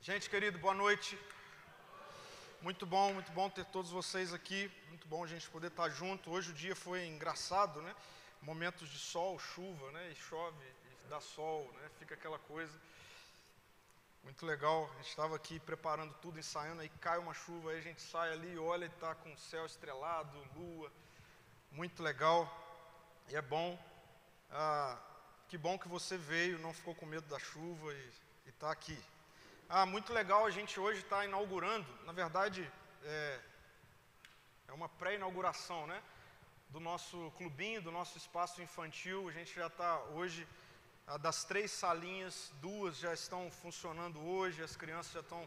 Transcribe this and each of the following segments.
Gente querido, boa noite. Muito bom, muito bom ter todos vocês aqui. Muito bom a gente poder estar junto. Hoje o dia foi engraçado, né? Momentos de sol, chuva, né? E chove, e dá sol, né? Fica aquela coisa. Muito legal. A gente estava aqui preparando tudo, ensaiando, aí cai uma chuva, aí a gente sai ali, olha e está com o céu estrelado, lua. Muito legal. E é bom. Ah, que bom que você veio, não ficou com medo da chuva e está aqui. Ah, muito legal, a gente hoje está inaugurando, na verdade, é, é uma pré-inauguração, né? Do nosso clubinho, do nosso espaço infantil. A gente já está hoje, ah, das três salinhas, duas já estão funcionando hoje, as crianças já estão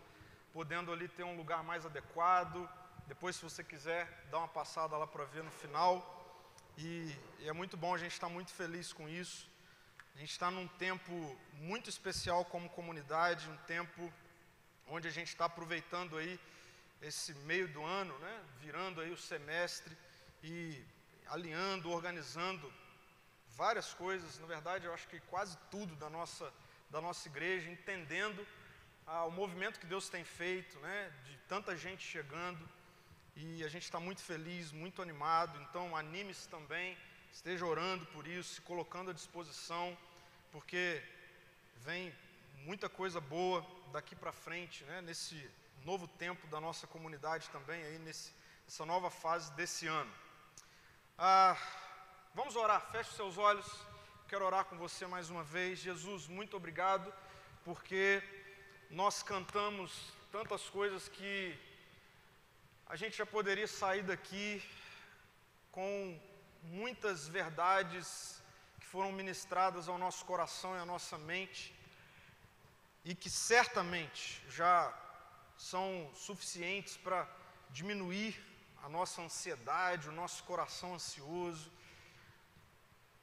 podendo ali ter um lugar mais adequado. Depois, se você quiser, dá uma passada lá para ver no final. E, e é muito bom, a gente está muito feliz com isso. A gente está num tempo muito especial como comunidade, um tempo onde a gente está aproveitando aí esse meio do ano, né? virando aí o semestre e alinhando, organizando várias coisas, na verdade eu acho que quase tudo da nossa, da nossa igreja, entendendo ah, o movimento que Deus tem feito, né? de tanta gente chegando, e a gente está muito feliz, muito animado, então anime-se também, esteja orando por isso, se colocando à disposição, porque vem muita coisa boa daqui para frente, né, nesse novo tempo da nossa comunidade também, aí nesse, nessa nova fase desse ano. Ah, vamos orar, feche seus olhos, quero orar com você mais uma vez. Jesus, muito obrigado, porque nós cantamos tantas coisas que a gente já poderia sair daqui com muitas verdades que foram ministradas ao nosso coração e à nossa mente e que certamente já são suficientes para diminuir a nossa ansiedade, o nosso coração ansioso.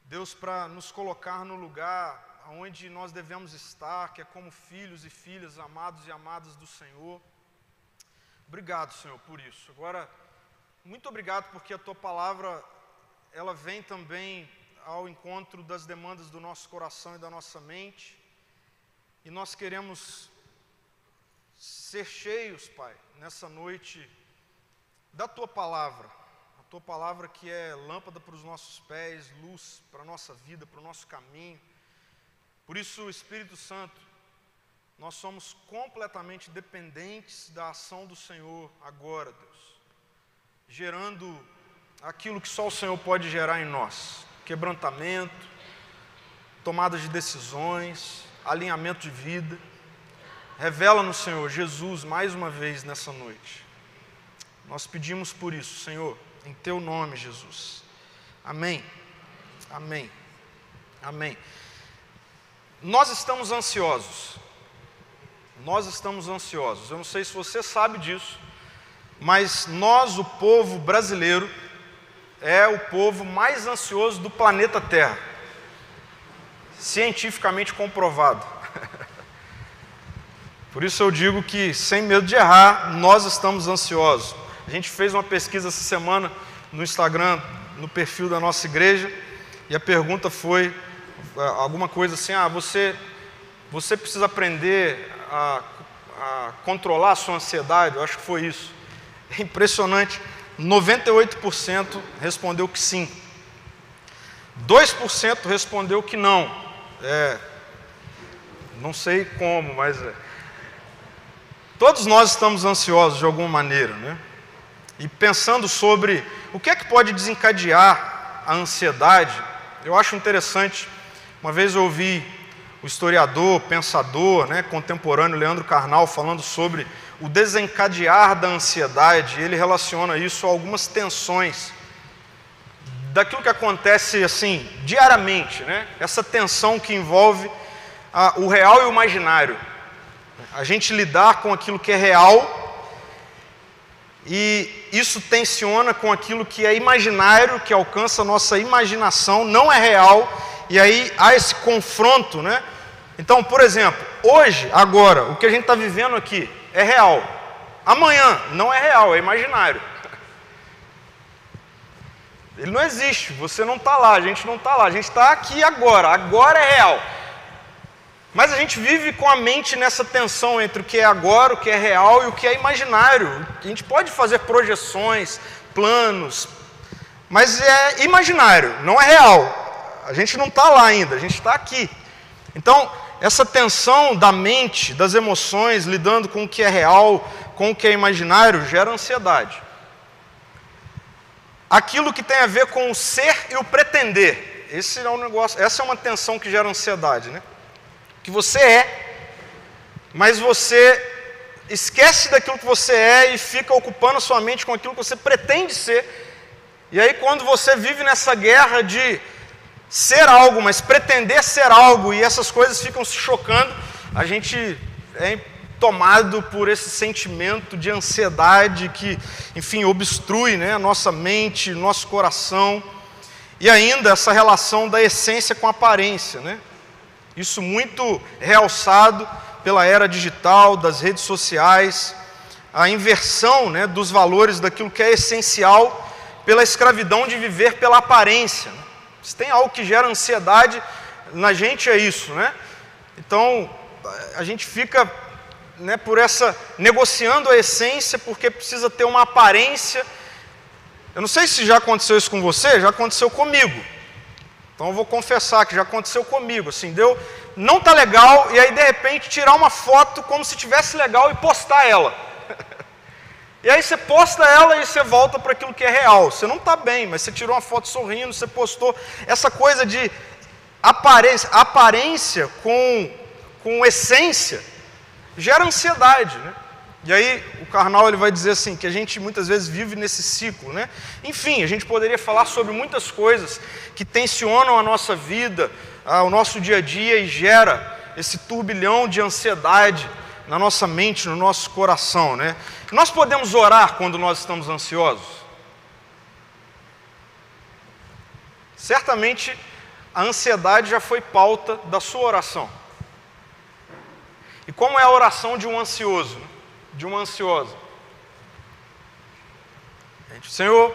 Deus, para nos colocar no lugar onde nós devemos estar, que é como filhos e filhas amados e amadas do Senhor. Obrigado, Senhor, por isso. Agora, muito obrigado porque a tua palavra ela vem também ao encontro das demandas do nosso coração e da nossa mente. E nós queremos ser cheios, Pai, nessa noite da tua palavra. A tua palavra que é lâmpada para os nossos pés, luz para a nossa vida, para o nosso caminho. Por isso, Espírito Santo, nós somos completamente dependentes da ação do Senhor agora, Deus, gerando aquilo que só o Senhor pode gerar em nós: quebrantamento, tomada de decisões, alinhamento de vida. Revela no Senhor Jesus mais uma vez nessa noite. Nós pedimos por isso, Senhor, em Teu nome, Jesus. Amém. Amém. Amém. Nós estamos ansiosos. Nós estamos ansiosos. Eu não sei se você sabe disso, mas nós, o povo brasileiro, é o povo mais ansioso do planeta Terra. Cientificamente comprovado. Por isso eu digo que, sem medo de errar, nós estamos ansiosos. A gente fez uma pesquisa essa semana no Instagram, no perfil da nossa igreja, e a pergunta foi é, alguma coisa assim: ah, você, você precisa aprender a, a controlar a sua ansiedade? Eu acho que foi isso. É impressionante. 98% respondeu que sim. 2% respondeu que não. É, não sei como, mas é. todos nós estamos ansiosos de alguma maneira, né? E pensando sobre o que é que pode desencadear a ansiedade, eu acho interessante. Uma vez eu ouvi o historiador, pensador, né, contemporâneo Leandro Carnal falando sobre o desencadear da ansiedade, ele relaciona isso a algumas tensões daquilo que acontece assim diariamente, né? Essa tensão que envolve a, o real e o imaginário. A gente lidar com aquilo que é real e isso tensiona com aquilo que é imaginário, que alcança a nossa imaginação, não é real, e aí há esse confronto, né? Então, por exemplo, hoje, agora, o que a gente está vivendo aqui é real. Amanhã não é real, é imaginário. Ele não existe, você não está lá, a gente não está lá, a gente está aqui agora, agora é real. Mas a gente vive com a mente nessa tensão entre o que é agora, o que é real e o que é imaginário. A gente pode fazer projeções, planos, mas é imaginário, não é real. A gente não está lá ainda, a gente está aqui. Então, essa tensão da mente, das emoções, lidando com o que é real, com o que é imaginário, gera ansiedade. Aquilo que tem a ver com o ser e o pretender. Esse é um negócio, essa é uma tensão que gera ansiedade, né? Que você é, mas você esquece daquilo que você é e fica ocupando sua mente com aquilo que você pretende ser. E aí quando você vive nessa guerra de ser algo, mas pretender ser algo, e essas coisas ficam se chocando, a gente é tomado por esse sentimento de ansiedade que, enfim, obstrui né, a nossa mente, nosso coração, e ainda essa relação da essência com a aparência. Né? Isso muito realçado pela era digital, das redes sociais, a inversão né, dos valores daquilo que é essencial pela escravidão de viver pela aparência. Né? Se tem algo que gera ansiedade na gente, é isso, né? Então, a gente fica né, por essa, negociando a essência, porque precisa ter uma aparência. Eu não sei se já aconteceu isso com você, já aconteceu comigo. Então eu vou confessar que já aconteceu comigo, assim, deu, não tá legal, e aí de repente tirar uma foto como se tivesse legal e postar ela. E aí você posta ela e você volta para aquilo que é real. Você não está bem, mas você tirou uma foto sorrindo, você postou. Essa coisa de aparência, aparência com, com essência gera ansiedade, né? E aí o Karnal ele vai dizer assim que a gente muitas vezes vive nesse ciclo, né? Enfim, a gente poderia falar sobre muitas coisas que tensionam a nossa vida, o nosso dia a dia e gera esse turbilhão de ansiedade na nossa mente, no nosso coração, né? Nós podemos orar quando nós estamos ansiosos? Certamente a ansiedade já foi pauta da sua oração. E como é a oração de um ansioso, de uma ansiosa? Senhor,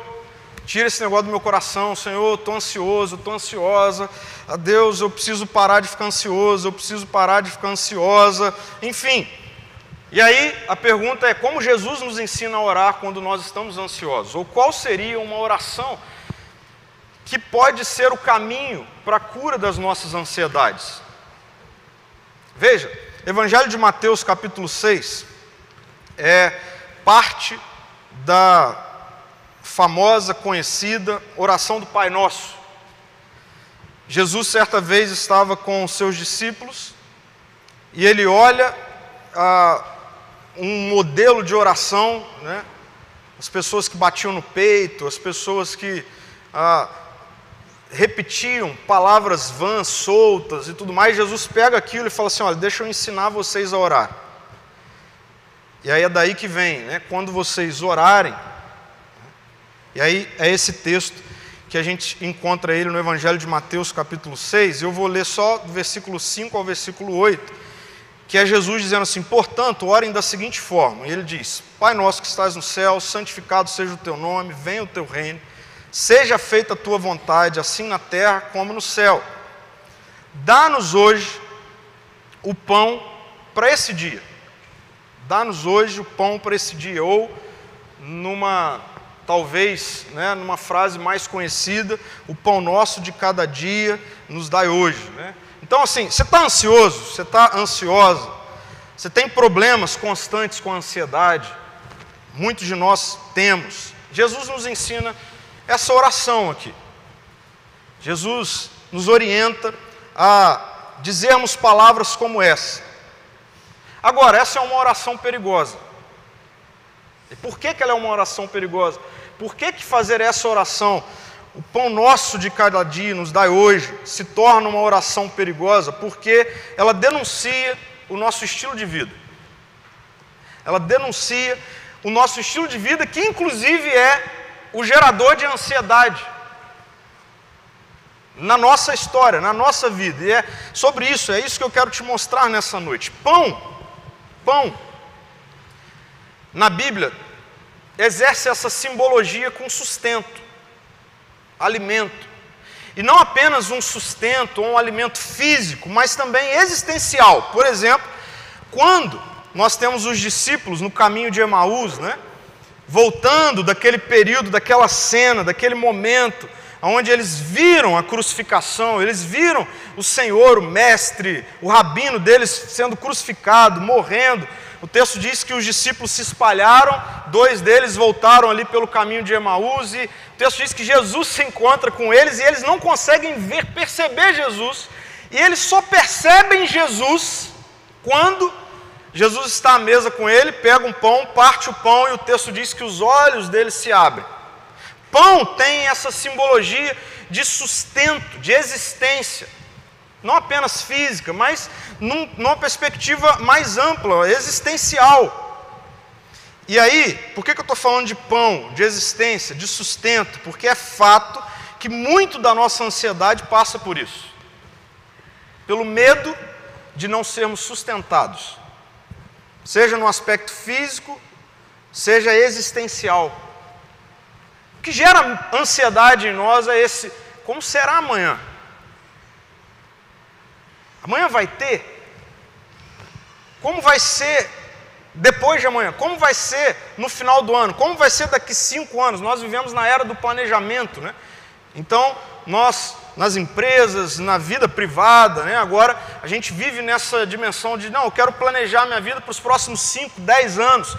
tira esse negócio do meu coração, Senhor, estou ansioso, estou ansiosa, a Deus, eu preciso parar de ficar ansioso, eu preciso parar de ficar ansiosa, enfim. E aí a pergunta é: como Jesus nos ensina a orar quando nós estamos ansiosos? Ou qual seria uma oração que pode ser o caminho para a cura das nossas ansiedades? Veja, Evangelho de Mateus, capítulo 6, é parte da famosa, conhecida oração do Pai Nosso. Jesus, certa vez, estava com seus discípulos e ele olha ah, um modelo de oração, né? as pessoas que batiam no peito, as pessoas que ah, repetiam palavras vãs, soltas e tudo mais, Jesus pega aquilo e fala assim: olha, deixa eu ensinar vocês a orar. E aí é daí que vem, né? Quando vocês orarem, e aí é esse texto que a gente encontra ele no Evangelho de Mateus, capítulo 6. Eu vou ler só do versículo 5 ao versículo 8, que é Jesus dizendo assim: Portanto, orem da seguinte forma. E ele diz: Pai nosso que estás no céu, santificado seja o teu nome, venha o teu reino Seja feita a tua vontade, assim na terra como no céu. Dá-nos hoje o pão para esse dia. Dá-nos hoje o pão para esse dia. Ou, numa, talvez, né, numa frase mais conhecida, o pão nosso de cada dia nos dai hoje. Né? Então, assim, você está ansioso, você está ansiosa, você tem problemas constantes com a ansiedade, muitos de nós temos. Jesus nos ensina essa oração aqui. Jesus nos orienta a dizermos palavras como essa. Agora, essa é uma oração perigosa. E por que, que ela é uma oração perigosa? Por que, que fazer essa oração, o pão nosso de cada dia nos dá hoje, se torna uma oração perigosa? Porque ela denuncia o nosso estilo de vida. Ela denuncia o nosso estilo de vida, que inclusive é o gerador de ansiedade na nossa história, na nossa vida. E é sobre isso, é isso que eu quero te mostrar nessa noite. Pão, pão, na Bíblia, exerce essa simbologia com sustento, alimento. E não apenas um sustento ou um alimento físico, mas também existencial. Por exemplo, quando nós temos os discípulos no caminho de Emaús, né? Voltando daquele período, daquela cena, daquele momento, onde eles viram a crucificação, eles viram o Senhor, o Mestre, o rabino deles sendo crucificado, morrendo. O texto diz que os discípulos se espalharam, dois deles voltaram ali pelo caminho de Emaús, e o texto diz que Jesus se encontra com eles e eles não conseguem ver, perceber Jesus, e eles só percebem Jesus quando Jesus está à mesa com ele, pega um pão, parte o pão e o texto diz que os olhos dele se abrem. Pão tem essa simbologia de sustento, de existência, não apenas física, mas num, numa perspectiva mais ampla, existencial. E aí, por que, que eu estou falando de pão, de existência, de sustento? Porque é fato que muito da nossa ansiedade passa por isso pelo medo de não sermos sustentados seja no aspecto físico, seja existencial. O que gera ansiedade em nós é esse: como será amanhã? Amanhã vai ter? Como vai ser depois de amanhã? Como vai ser no final do ano? Como vai ser daqui cinco anos? Nós vivemos na era do planejamento, né? Então, nós nas empresas, na vida privada, né? agora a gente vive nessa dimensão de, não, eu quero planejar minha vida para os próximos 5, 10 anos.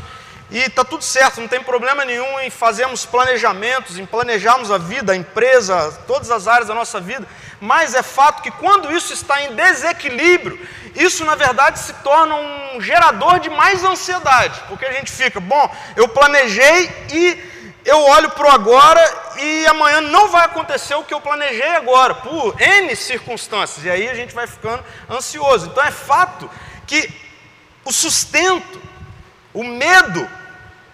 E está tudo certo, não tem problema nenhum em fazermos planejamentos, em planejarmos a vida, a empresa, todas as áreas da nossa vida, mas é fato que quando isso está em desequilíbrio, isso na verdade se torna um gerador de mais ansiedade, porque a gente fica, bom, eu planejei e eu olho para o agora e amanhã não vai acontecer o que eu planejei agora, por N circunstâncias, e aí a gente vai ficando ansioso. Então é fato que o sustento, o medo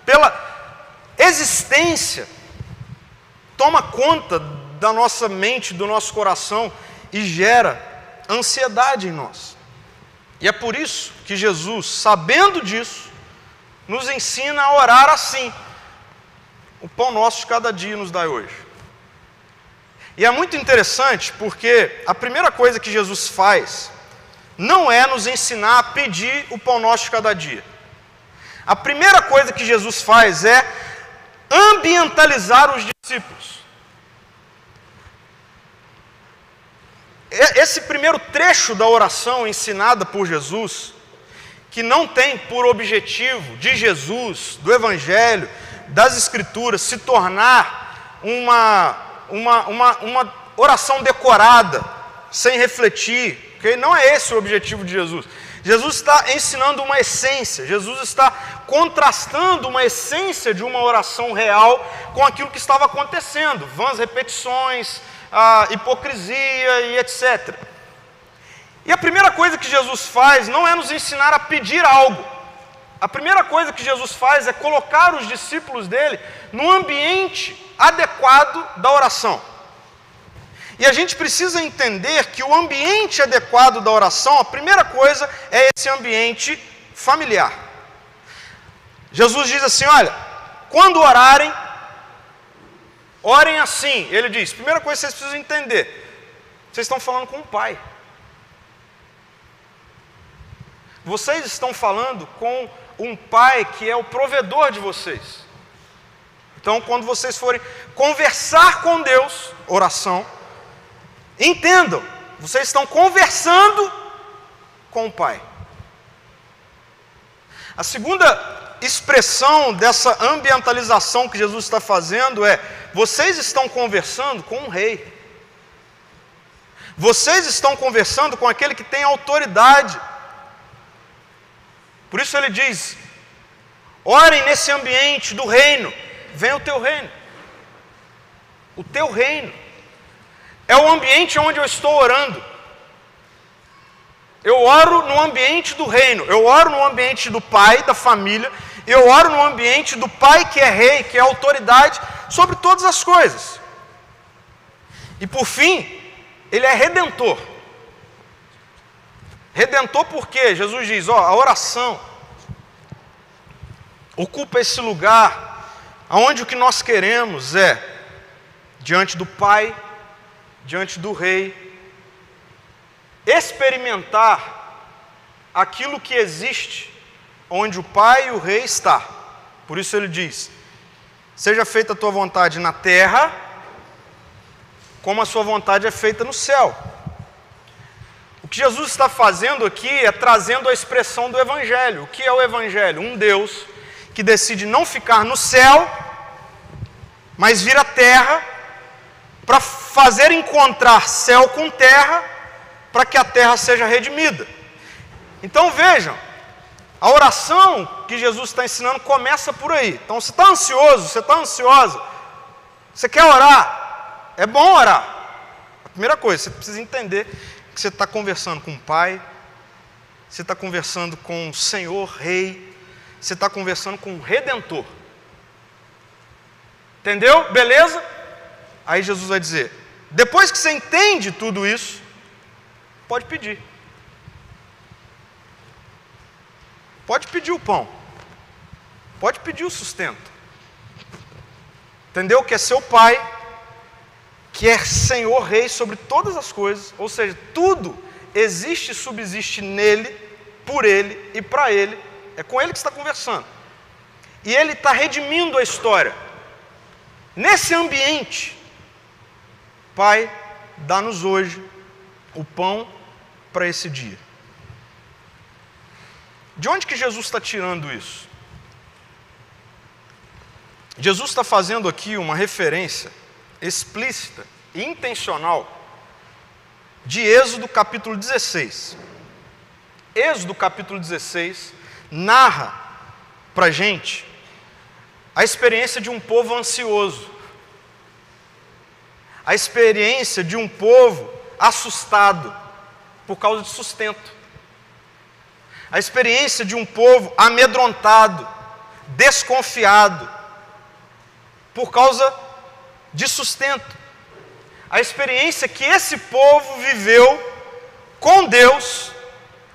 pela existência, toma conta da nossa mente, do nosso coração e gera ansiedade em nós. E é por isso que Jesus, sabendo disso, nos ensina a orar assim. O pão nosso de cada dia nos dá hoje. E é muito interessante porque a primeira coisa que Jesus faz não é nos ensinar a pedir o pão nosso de cada dia. A primeira coisa que Jesus faz é ambientalizar os discípulos. Esse primeiro trecho da oração ensinada por Jesus, que não tem por objetivo de Jesus, do Evangelho, das Escrituras se tornar uma, uma, uma, uma oração decorada, sem refletir, okay? não é esse o objetivo de Jesus. Jesus está ensinando uma essência, Jesus está contrastando uma essência de uma oração real com aquilo que estava acontecendo, vãs repetições, a hipocrisia e etc. E a primeira coisa que Jesus faz não é nos ensinar a pedir algo, a primeira coisa que Jesus faz é colocar os discípulos dele no ambiente adequado da oração. E a gente precisa entender que o ambiente adequado da oração, a primeira coisa é esse ambiente familiar. Jesus diz assim: olha, quando orarem, orem assim. Ele diz: primeira coisa que vocês precisam entender, vocês estão falando com o Pai. Vocês estão falando com um pai que é o provedor de vocês. Então, quando vocês forem conversar com Deus, oração, entendam, vocês estão conversando com o Pai. A segunda expressão dessa ambientalização que Jesus está fazendo é: vocês estão conversando com um rei. Vocês estão conversando com aquele que tem autoridade. Por isso ele diz: orem nesse ambiente do reino, vem o teu reino. O teu reino é o ambiente onde eu estou orando. Eu oro no ambiente do reino, eu oro no ambiente do pai, da família, eu oro no ambiente do pai que é rei, que é autoridade sobre todas as coisas. E por fim, ele é redentor. Redentor porque Jesus diz, ó, a oração ocupa esse lugar aonde o que nós queremos é diante do Pai diante do rei, experimentar aquilo que existe onde o Pai e o Rei está. Por isso ele diz: Seja feita a tua vontade na terra, como a sua vontade é feita no céu. Que Jesus está fazendo aqui é trazendo a expressão do Evangelho. O que é o Evangelho? Um Deus que decide não ficar no céu, mas vir à terra para fazer encontrar céu com terra, para que a terra seja redimida. Então vejam, a oração que Jesus está ensinando começa por aí. Então você está ansioso, você está ansiosa, você quer orar, é bom orar. A primeira coisa, você precisa entender que você está conversando com o Pai, você está conversando com o Senhor Rei, você está conversando com o Redentor. Entendeu? Beleza? Aí Jesus vai dizer: depois que você entende tudo isso, pode pedir. Pode pedir o pão. Pode pedir o sustento. Entendeu? Que é seu pai, que é Senhor Rei sobre todas as coisas, ou seja, tudo existe e subsiste nele, por ele e para ele. É com ele que está conversando. E ele está redimindo a história. Nesse ambiente, Pai, dá-nos hoje o pão para esse dia. De onde que Jesus está tirando isso? Jesus está fazendo aqui uma referência explícita e intencional de Êxodo capítulo 16. Êxodo capítulo 16 narra para a gente a experiência de um povo ansioso, a experiência de um povo assustado por causa de sustento a experiência de um povo amedrontado, desconfiado, por causa de sustento. A experiência que esse povo viveu com Deus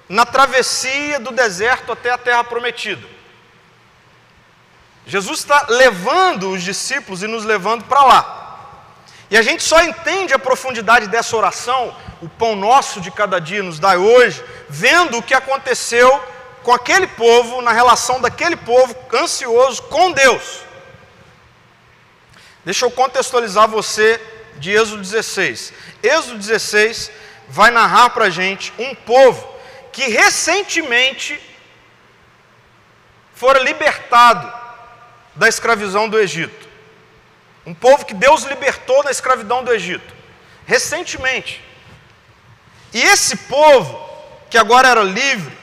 na travessia do deserto até a terra prometida. Jesus está levando os discípulos e nos levando para lá. E a gente só entende a profundidade dessa oração, o pão nosso de cada dia nos dá hoje, vendo o que aconteceu com aquele povo, na relação daquele povo ansioso com Deus. Deixa eu contextualizar você de Êxodo 16. Êxodo 16 vai narrar para a gente um povo que recentemente fora libertado da escravidão do Egito. Um povo que Deus libertou da escravidão do Egito, recentemente. E esse povo, que agora era livre,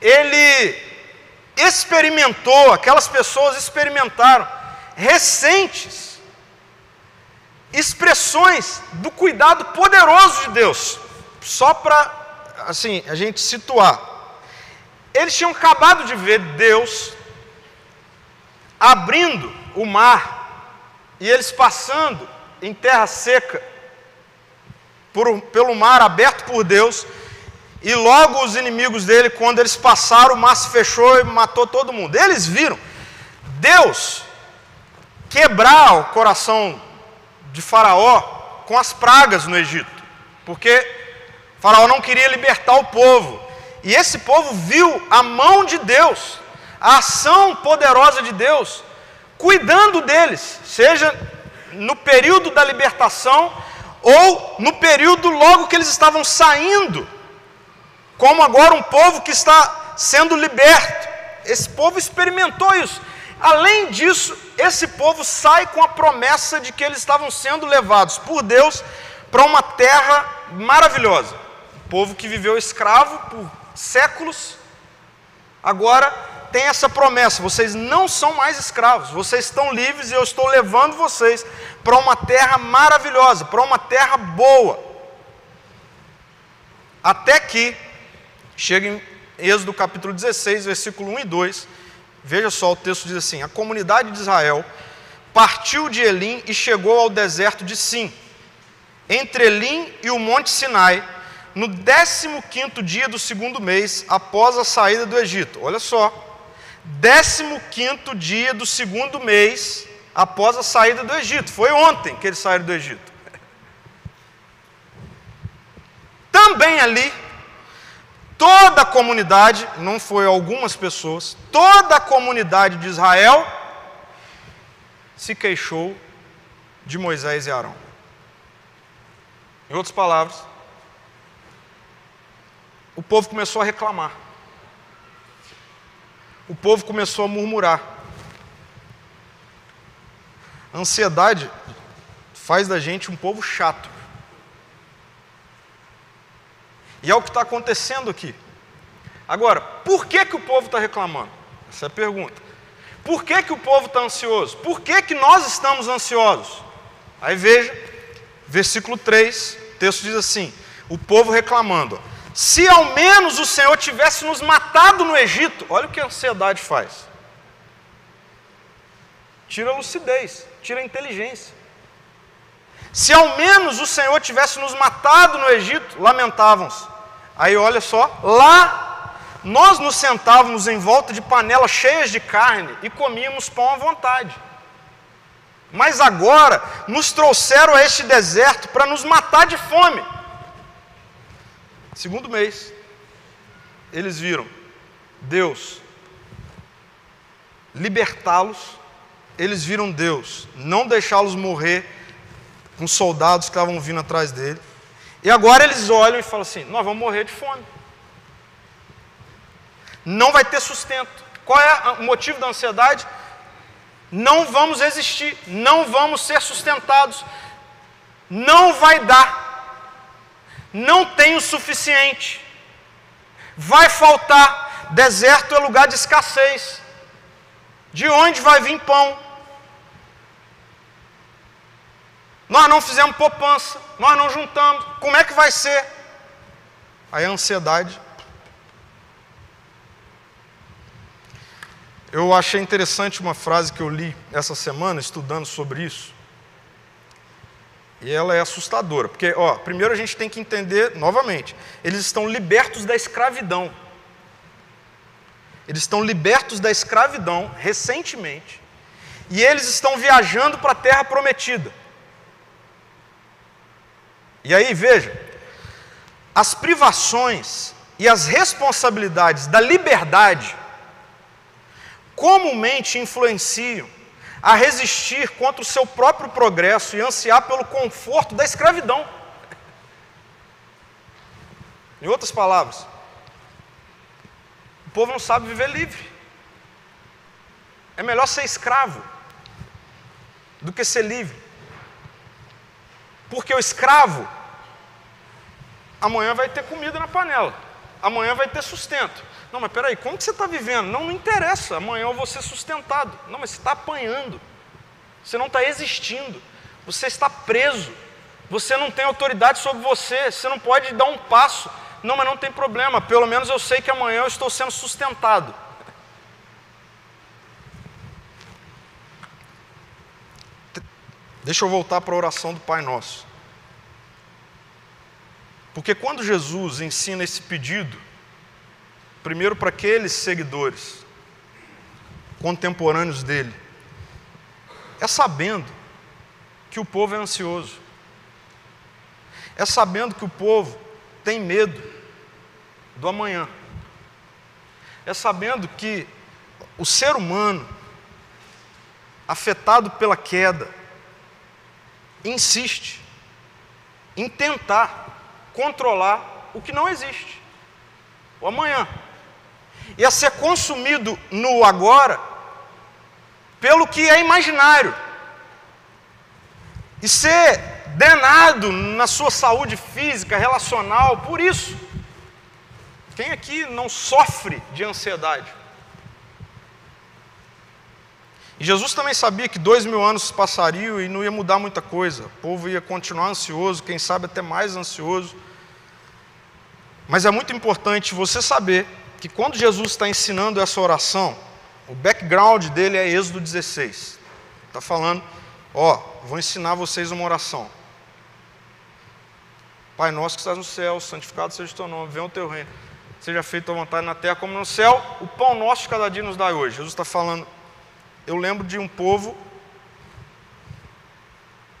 ele experimentou, aquelas pessoas experimentaram, recentes, expressões do cuidado poderoso de Deus, só para, assim, a gente situar. Eles tinham acabado de ver Deus abrindo o mar e eles passando em terra seca, por, pelo mar aberto por Deus, e logo os inimigos dele, quando eles passaram, o mar se fechou e matou todo mundo. Eles viram Deus quebrar o coração de Faraó com as pragas no Egito, porque Faraó não queria libertar o povo, e esse povo viu a mão de Deus, a ação poderosa de Deus cuidando deles, seja no período da libertação ou no período logo que eles estavam saindo, como agora um povo que está sendo liberto. Esse povo experimentou isso. Além disso, esse povo sai com a promessa de que eles estavam sendo levados por Deus para uma terra maravilhosa. Um povo que viveu escravo por séculos, agora tem essa promessa: vocês não são mais escravos, vocês estão livres e eu estou levando vocês para uma terra maravilhosa, para uma terra boa. Até que chega em Êxodo capítulo 16, versículo 1 e 2. Veja só, o texto diz assim: A comunidade de Israel partiu de Elim e chegou ao deserto de Sim, entre Elim e o monte Sinai, no 15 dia do segundo mês após a saída do Egito. Olha só, 15 dia do segundo mês após a saída do Egito. Foi ontem que eles saíram do Egito. também ali, toda a comunidade, não foi algumas pessoas, toda a comunidade de Israel se queixou de Moisés e Arão. Em outras palavras, o povo começou a reclamar. O povo começou a murmurar. A ansiedade faz da gente um povo chato. E é o que está acontecendo aqui. Agora, por que, que o povo está reclamando? Essa é a pergunta. Por que, que o povo está ansioso? Por que, que nós estamos ansiosos? Aí veja, versículo 3, o texto diz assim: o povo reclamando. Se ao menos o Senhor tivesse nos matado no Egito, olha o que a ansiedade faz. Tira a lucidez, tira a inteligência. Se ao menos o Senhor tivesse nos matado no Egito, lamentavam-se. Aí olha só, lá nós nos sentávamos em volta de panelas cheias de carne e comíamos pão à vontade. Mas agora nos trouxeram a este deserto para nos matar de fome. Segundo mês, eles viram Deus libertá-los, eles viram Deus não deixá-los morrer com soldados que estavam vindo atrás dele. E agora eles olham e falam assim: nós vamos morrer de fome. Não vai ter sustento. Qual é o motivo da ansiedade? Não vamos existir, não vamos ser sustentados, não vai dar não tem o suficiente. Vai faltar. Deserto é lugar de escassez. De onde vai vir pão? Nós não fizemos poupança, nós não juntamos. Como é que vai ser? Aí a ansiedade. Eu achei interessante uma frase que eu li essa semana, estudando sobre isso. E ela é assustadora, porque, ó, primeiro a gente tem que entender novamente, eles estão libertos da escravidão. Eles estão libertos da escravidão recentemente, e eles estão viajando para a terra prometida. E aí, veja, as privações e as responsabilidades da liberdade comumente influenciam a resistir contra o seu próprio progresso e ansiar pelo conforto da escravidão. Em outras palavras, o povo não sabe viver livre. É melhor ser escravo do que ser livre. Porque o escravo, amanhã vai ter comida na panela, amanhã vai ter sustento. Não, mas peraí, como que você está vivendo? Não, não interessa, amanhã eu vou ser sustentado. Não, mas você está apanhando. Você não está existindo. Você está preso. Você não tem autoridade sobre você. Você não pode dar um passo. Não, mas não tem problema. Pelo menos eu sei que amanhã eu estou sendo sustentado. Deixa eu voltar para a oração do Pai Nosso. Porque quando Jesus ensina esse pedido, Primeiro, para aqueles seguidores contemporâneos dele, é sabendo que o povo é ansioso, é sabendo que o povo tem medo do amanhã, é sabendo que o ser humano, afetado pela queda, insiste em tentar controlar o que não existe, o amanhã e a ser consumido no agora pelo que é imaginário e ser denado na sua saúde física, relacional, por isso. Quem aqui não sofre de ansiedade? Jesus também sabia que dois mil anos passariam e não ia mudar muita coisa. O povo ia continuar ansioso, quem sabe até mais ansioso. Mas é muito importante você saber que quando Jesus está ensinando essa oração, o background dele é Êxodo 16. Está falando, ó, vou ensinar vocês uma oração. Pai nosso que estás no céu, santificado seja o teu nome, venha o teu reino. Seja feita a vontade na terra como no céu. O pão nosso de cada dia nos dá hoje. Jesus está falando, eu lembro de um povo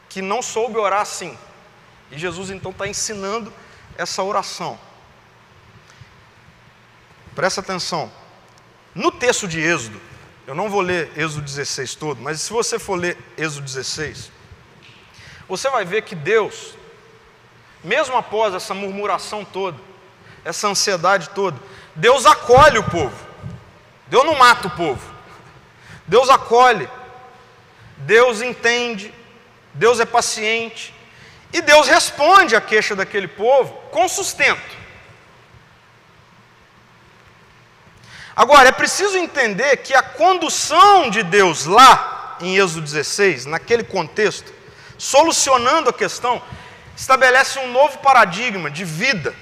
que não soube orar assim. E Jesus então está ensinando essa oração. Presta atenção. No texto de Êxodo, eu não vou ler Êxodo 16 todo, mas se você for ler Êxodo 16, você vai ver que Deus, mesmo após essa murmuração toda, essa ansiedade toda, Deus acolhe o povo. Deus não mata o povo. Deus acolhe. Deus entende. Deus é paciente. E Deus responde à queixa daquele povo com sustento. Agora, é preciso entender que a condução de Deus lá em Êxodo 16, naquele contexto, solucionando a questão, estabelece um novo paradigma de vida,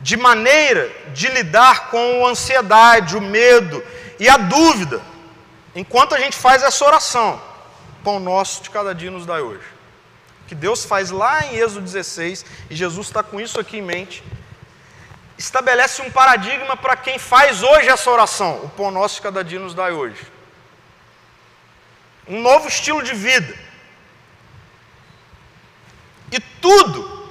de maneira de lidar com a ansiedade, o medo e a dúvida, enquanto a gente faz essa oração. Pão nosso de cada dia nos dai hoje. Que Deus faz lá em Êxodo 16, e Jesus está com isso aqui em mente estabelece um paradigma para quem faz hoje essa oração. O pão nosso de cada dia nos dá hoje. Um novo estilo de vida. E tudo,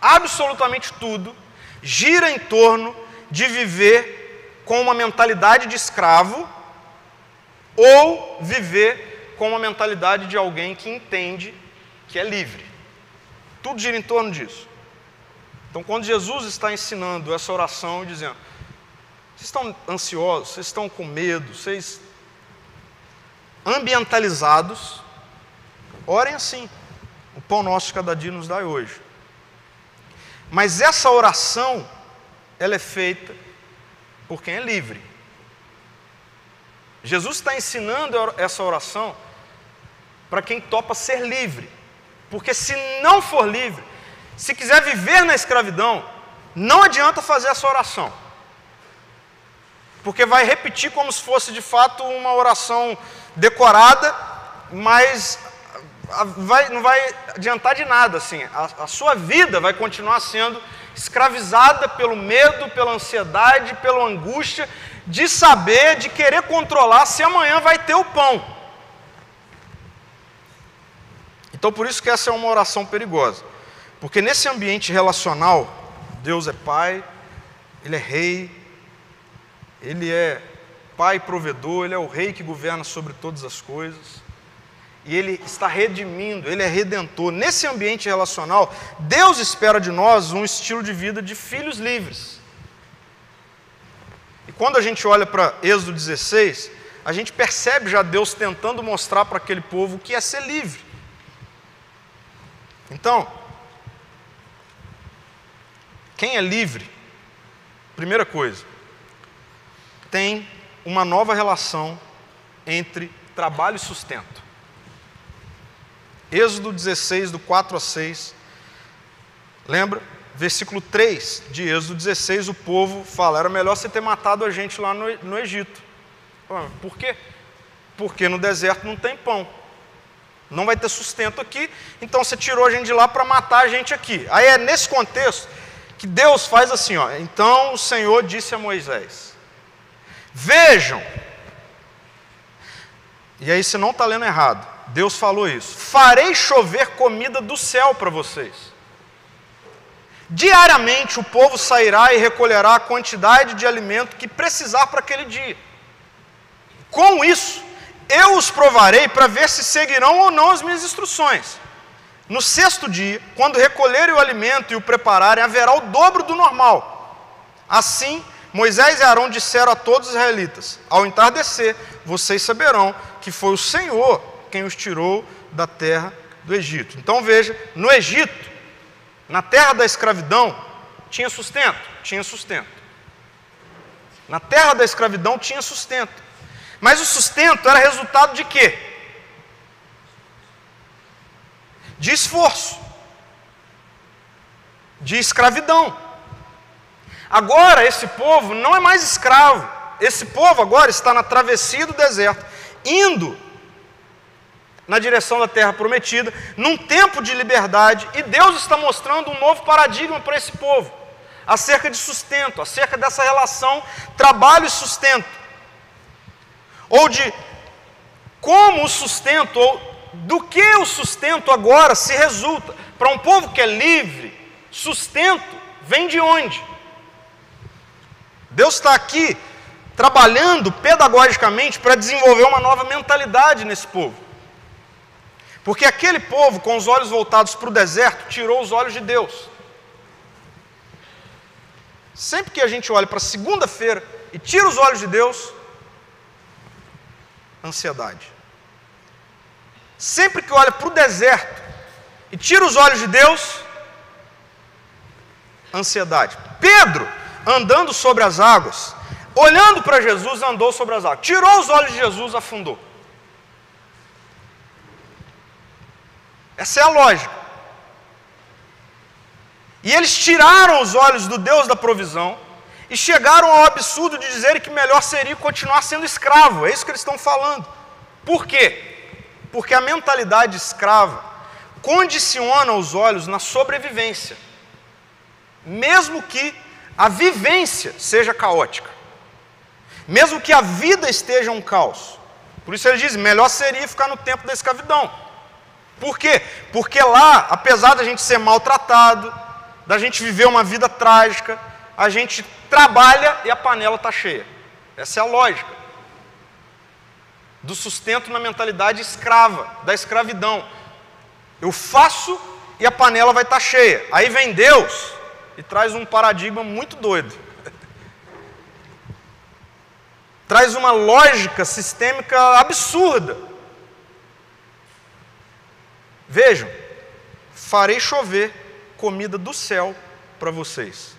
absolutamente tudo, gira em torno de viver com uma mentalidade de escravo ou viver com uma mentalidade de alguém que entende que é livre. Tudo gira em torno disso. Então, quando Jesus está ensinando essa oração dizendo: vocês estão ansiosos, vocês estão com medo, vocês ambientalizados, orem assim. O pão nosso de cada dia nos dá hoje. Mas essa oração, ela é feita por quem é livre. Jesus está ensinando essa oração para quem topa ser livre. Porque se não for livre, se quiser viver na escravidão, não adianta fazer essa oração. Porque vai repetir como se fosse de fato uma oração decorada, mas vai, não vai adiantar de nada. Assim. A, a sua vida vai continuar sendo escravizada pelo medo, pela ansiedade, pela angústia de saber, de querer controlar se amanhã vai ter o pão. Então, por isso que essa é uma oração perigosa. Porque nesse ambiente relacional, Deus é Pai, Ele é Rei, Ele é Pai provedor, Ele é o Rei que governa sobre todas as coisas. E Ele está redimindo, Ele é redentor. Nesse ambiente relacional, Deus espera de nós um estilo de vida de filhos livres. E quando a gente olha para Êxodo 16, a gente percebe já Deus tentando mostrar para aquele povo o que é ser livre. Então, quem é livre, primeira coisa, tem uma nova relação entre trabalho e sustento. Êxodo 16, do 4 a 6. Lembra? Versículo 3 de Êxodo 16, o povo fala: era melhor você ter matado a gente lá no, no Egito. Por quê? Porque no deserto não tem pão. Não vai ter sustento aqui, então você tirou a gente de lá para matar a gente aqui. Aí é nesse contexto que Deus faz assim, ó. Então o Senhor disse a Moisés: Vejam. E aí você não está lendo errado. Deus falou isso. Farei chover comida do céu para vocês. Diariamente o povo sairá e recolherá a quantidade de alimento que precisar para aquele dia. Com isso, eu os provarei para ver se seguirão ou não as minhas instruções. No sexto dia, quando recolherem o alimento e o prepararem, haverá o dobro do normal. Assim, Moisés e Arão disseram a todos os israelitas: Ao entardecer, vocês saberão que foi o Senhor quem os tirou da terra do Egito. Então veja, no Egito, na terra da escravidão, tinha sustento? Tinha sustento. Na terra da escravidão tinha sustento. Mas o sustento era resultado de quê? de esforço, de escravidão. Agora, esse povo não é mais escravo, esse povo agora está na travessia do deserto, indo na direção da terra prometida, num tempo de liberdade, e Deus está mostrando um novo paradigma para esse povo, acerca de sustento, acerca dessa relação trabalho e sustento, ou de como o sustento, ou do que o sustento agora se resulta? Para um povo que é livre, Sustento vem de onde? Deus está aqui trabalhando pedagogicamente para desenvolver uma nova mentalidade nesse povo. Porque aquele povo, com os olhos voltados para o deserto, tirou os olhos de Deus. Sempre que a gente olha para segunda-feira e tira os olhos de Deus, ansiedade. Sempre que olha para o deserto e tira os olhos de Deus, ansiedade. Pedro, andando sobre as águas, olhando para Jesus, andou sobre as águas. Tirou os olhos de Jesus, afundou. Essa é a lógica. E eles tiraram os olhos do Deus da provisão e chegaram ao absurdo de dizerem que melhor seria continuar sendo escravo. É isso que eles estão falando. Por quê? Porque a mentalidade escrava condiciona os olhos na sobrevivência, mesmo que a vivência seja caótica, mesmo que a vida esteja um caos. Por isso ele diz: melhor seria ficar no tempo da escravidão. Por quê? Porque lá, apesar da gente ser maltratado, da gente viver uma vida trágica, a gente trabalha e a panela está cheia. Essa é a lógica do sustento na mentalidade escrava, da escravidão. Eu faço e a panela vai estar tá cheia. Aí vem Deus e traz um paradigma muito doido. traz uma lógica sistêmica absurda. Vejam, farei chover comida do céu para vocês.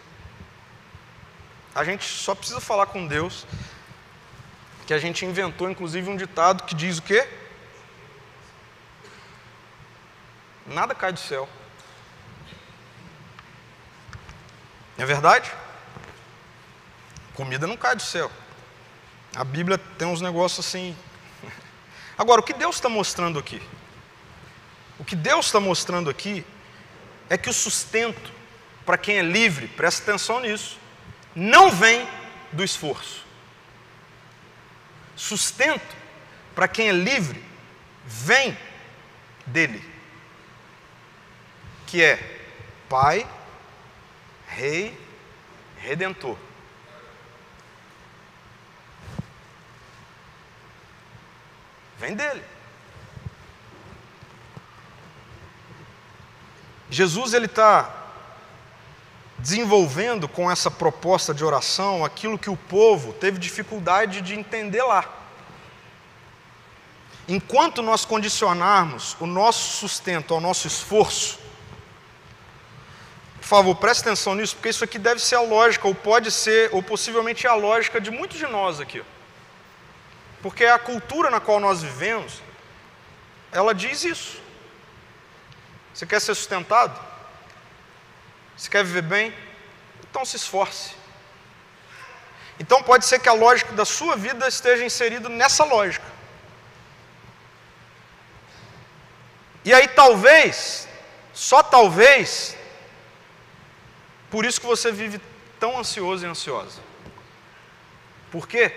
A gente só precisa falar com Deus que a gente inventou inclusive um ditado que diz o quê? Nada cai do céu. É verdade? Comida não cai do céu. A Bíblia tem uns negócios assim. Agora, o que Deus está mostrando aqui? O que Deus está mostrando aqui é que o sustento para quem é livre, presta atenção nisso, não vem do esforço. Sustento para quem é livre vem dele, que é Pai, Rei, Redentor. Vem dele. Jesus ele está desenvolvendo com essa proposta de oração aquilo que o povo teve dificuldade de entender lá. Enquanto nós condicionarmos o nosso sustento ao nosso esforço, por favor, preste atenção nisso, porque isso aqui deve ser a lógica, ou pode ser, ou possivelmente é a lógica de muitos de nós aqui. Porque a cultura na qual nós vivemos, ela diz isso. Você quer ser sustentado? Você quer viver bem? Então se esforce. Então pode ser que a lógica da sua vida esteja inserida nessa lógica. E aí talvez, só talvez, por isso que você vive tão ansioso e ansiosa. Por quê?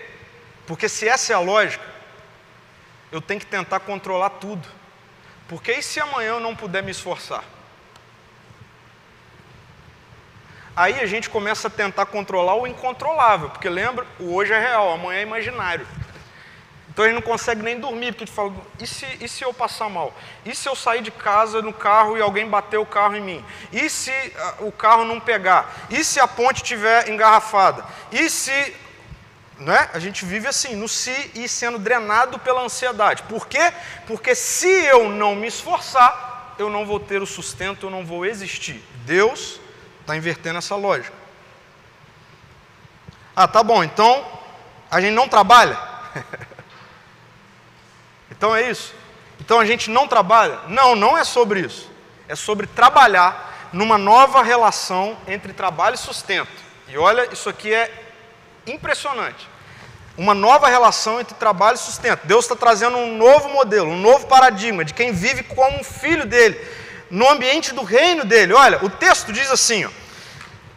Porque se essa é a lógica, eu tenho que tentar controlar tudo. Porque e se amanhã eu não puder me esforçar? Aí a gente começa a tentar controlar o incontrolável, porque lembra, o hoje é real, amanhã é imaginário. Então a gente não consegue nem dormir, porque a gente fala, e se, e se eu passar mal? E se eu sair de casa no carro e alguém bater o carro em mim? E se uh, o carro não pegar? E se a ponte estiver engarrafada? E se né? A gente vive assim, no si e sendo drenado pela ansiedade. Por quê? Porque se eu não me esforçar, eu não vou ter o sustento, eu não vou existir. Deus está invertendo essa lógica. Ah, tá bom, então a gente não trabalha? então é isso? Então a gente não trabalha? Não, não é sobre isso. É sobre trabalhar numa nova relação entre trabalho e sustento. E olha, isso aqui é impressionante. Uma nova relação entre trabalho e sustento. Deus está trazendo um novo modelo, um novo paradigma de quem vive como um filho dele, no ambiente do reino dele. Olha, o texto diz assim: ó,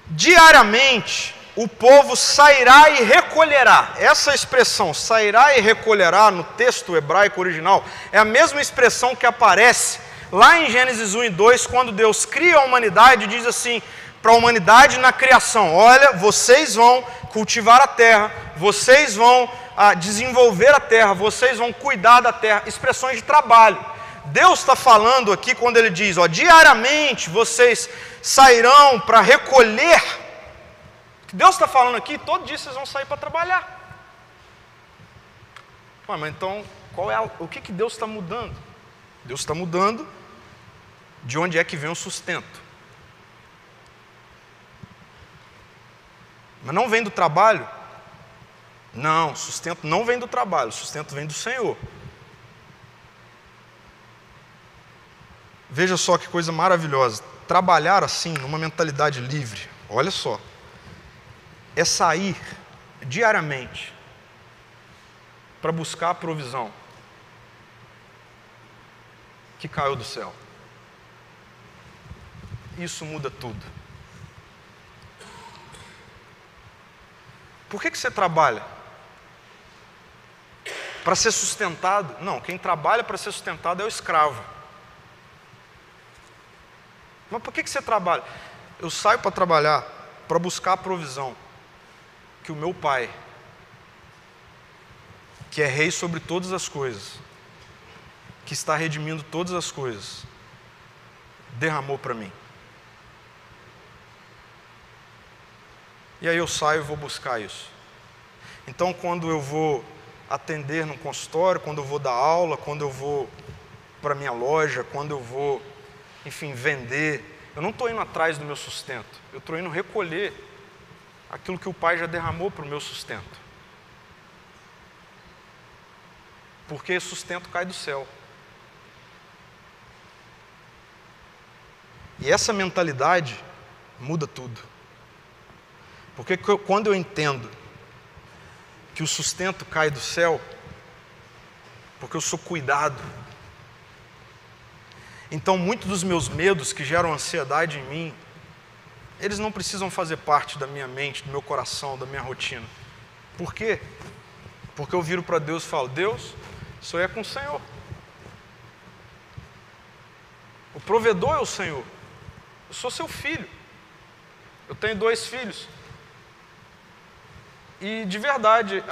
diariamente o povo sairá e recolherá. Essa expressão, sairá e recolherá, no texto hebraico original, é a mesma expressão que aparece lá em Gênesis 1 e 2, quando Deus cria a humanidade, diz assim para a humanidade na criação: Olha, vocês vão cultivar a terra, vocês vão ah, desenvolver a terra, vocês vão cuidar da terra. Expressões de trabalho. Deus está falando aqui quando ele diz: ó, diariamente vocês sairão para recolher. Deus está falando aqui, todo dia vocês vão sair para trabalhar. Ué, mas então, qual é a, o que, que Deus está mudando? Deus está mudando de onde é que vem o sustento. Mas não vem do trabalho? Não, sustento não vem do trabalho, sustento vem do Senhor. Veja só que coisa maravilhosa. Trabalhar assim, numa mentalidade livre, olha só, é sair diariamente para buscar a provisão que caiu do céu. Isso muda tudo. Por que, que você trabalha? Para ser sustentado? Não, quem trabalha para ser sustentado é o escravo. Mas por que, que você trabalha? Eu saio para trabalhar para buscar a provisão que o meu pai, que é rei sobre todas as coisas, que está redimindo todas as coisas, derramou para mim. E aí eu saio e vou buscar isso. Então, quando eu vou atender no consultório, quando eu vou dar aula, quando eu vou para minha loja, quando eu vou enfim, vender. Eu não estou indo atrás do meu sustento, eu estou indo recolher aquilo que o Pai já derramou para o meu sustento. Porque sustento cai do céu. E essa mentalidade muda tudo. Porque quando eu entendo que o sustento cai do céu, porque eu sou cuidado, então, muitos dos meus medos que geram ansiedade em mim, eles não precisam fazer parte da minha mente, do meu coração, da minha rotina. Por quê? Porque eu viro para Deus e falo: Deus, sou é com o Senhor. O provedor é o Senhor. Eu sou seu filho. Eu tenho dois filhos. E de verdade,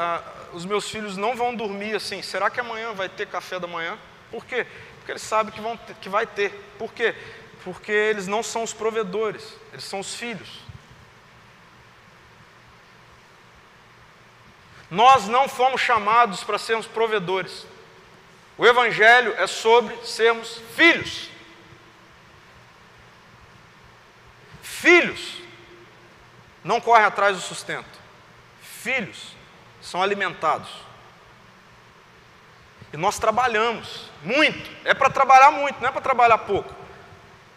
os meus filhos não vão dormir assim. Será que amanhã vai ter café da manhã? Por quê? Porque eles sabem que, vão ter, que vai ter. Por quê? Porque eles não são os provedores, eles são os filhos. Nós não fomos chamados para sermos provedores. O Evangelho é sobre sermos filhos. Filhos não correm atrás do sustento. Filhos são alimentados. E nós trabalhamos muito. É para trabalhar muito, não é para trabalhar pouco.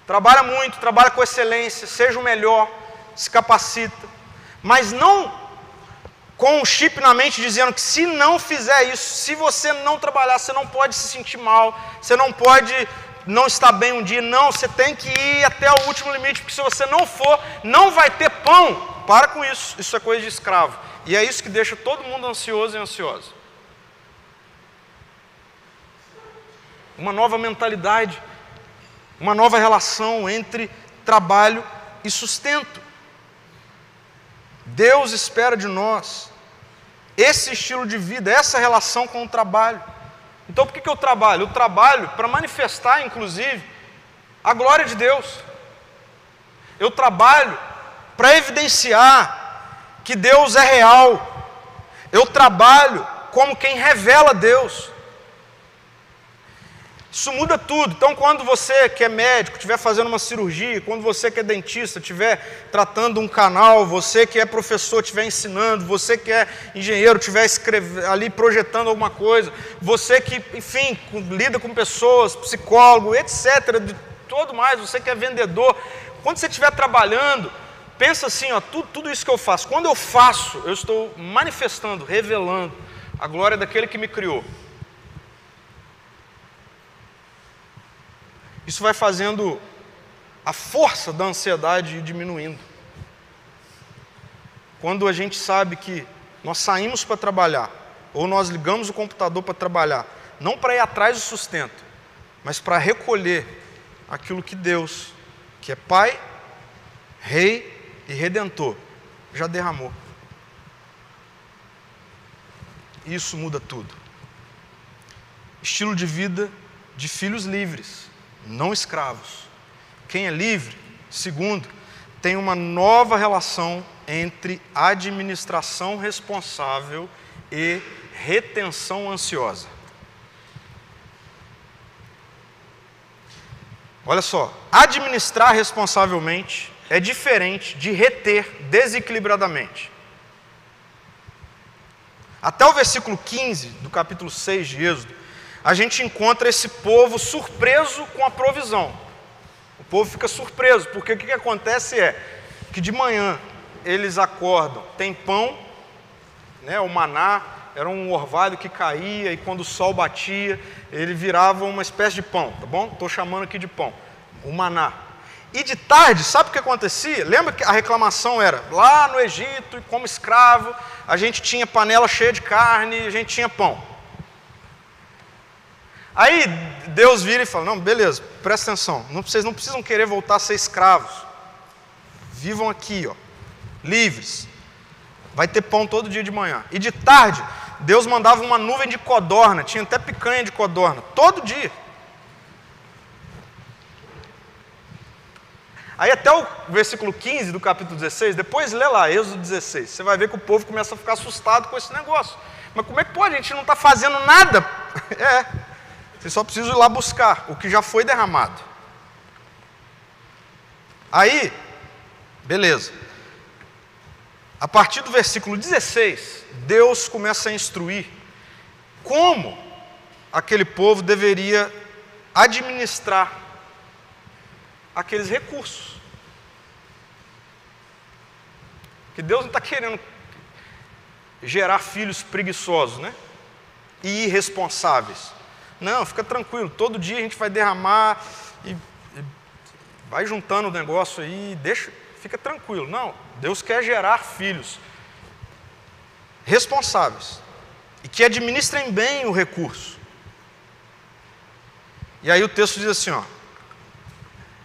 Trabalha muito, trabalha com excelência, seja o melhor, se capacita. Mas não com um chip na mente dizendo que se não fizer isso, se você não trabalhar, você não pode se sentir mal, você não pode não estar bem um dia. Não, você tem que ir até o último limite, porque se você não for, não vai ter pão. Para com isso, isso é coisa de escravo. E é isso que deixa todo mundo ansioso e ansioso. uma nova mentalidade, uma nova relação entre trabalho e sustento. Deus espera de nós esse estilo de vida, essa relação com o trabalho. Então, por que, que eu trabalho? Eu trabalho para manifestar, inclusive, a glória de Deus. Eu trabalho para evidenciar que Deus é real. Eu trabalho como quem revela Deus. Isso muda tudo. Então, quando você que é médico estiver fazendo uma cirurgia, quando você que é dentista estiver tratando um canal, você que é professor estiver ensinando, você que é engenheiro estiver ali projetando alguma coisa, você que, enfim, lida com pessoas, psicólogo, etc., de todo mais, você que é vendedor, quando você estiver trabalhando, pensa assim, ó, tudo, tudo isso que eu faço, quando eu faço, eu estou manifestando, revelando a glória daquele que me criou. Isso vai fazendo a força da ansiedade ir diminuindo. Quando a gente sabe que nós saímos para trabalhar, ou nós ligamos o computador para trabalhar, não para ir atrás do sustento, mas para recolher aquilo que Deus, que é Pai, Rei e Redentor, já derramou. Isso muda tudo. Estilo de vida de filhos livres, não escravos. Quem é livre, segundo, tem uma nova relação entre administração responsável e retenção ansiosa. Olha só, administrar responsavelmente é diferente de reter desequilibradamente. Até o versículo 15 do capítulo 6 de Êxodo, a gente encontra esse povo surpreso com a provisão. O povo fica surpreso, porque o que acontece é que de manhã eles acordam, tem pão, né, o maná, era um orvalho que caía e quando o sol batia, ele virava uma espécie de pão, tá bom? Estou chamando aqui de pão, o maná. E de tarde, sabe o que acontecia? Lembra que a reclamação era lá no Egito, como escravo, a gente tinha panela cheia de carne, a gente tinha pão. Aí Deus vira e fala: Não, beleza, presta atenção, não, vocês não precisam querer voltar a ser escravos. Vivam aqui, ó, livres. Vai ter pão todo dia de manhã. E de tarde, Deus mandava uma nuvem de codorna, tinha até picanha de codorna, todo dia. Aí até o versículo 15 do capítulo 16, depois lê lá, Êxodo 16, você vai ver que o povo começa a ficar assustado com esse negócio. Mas como é que pode? A gente não está fazendo nada. É, você só precisa ir lá buscar o que já foi derramado. Aí, beleza. A partir do versículo 16, Deus começa a instruir como aquele povo deveria administrar aqueles recursos. Que Deus não está querendo gerar filhos preguiçosos, né? E irresponsáveis. Não, fica tranquilo, todo dia a gente vai derramar e, e vai juntando o negócio aí, deixa, fica tranquilo. Não, Deus quer gerar filhos responsáveis e que administrem bem o recurso. E aí o texto diz assim, ó,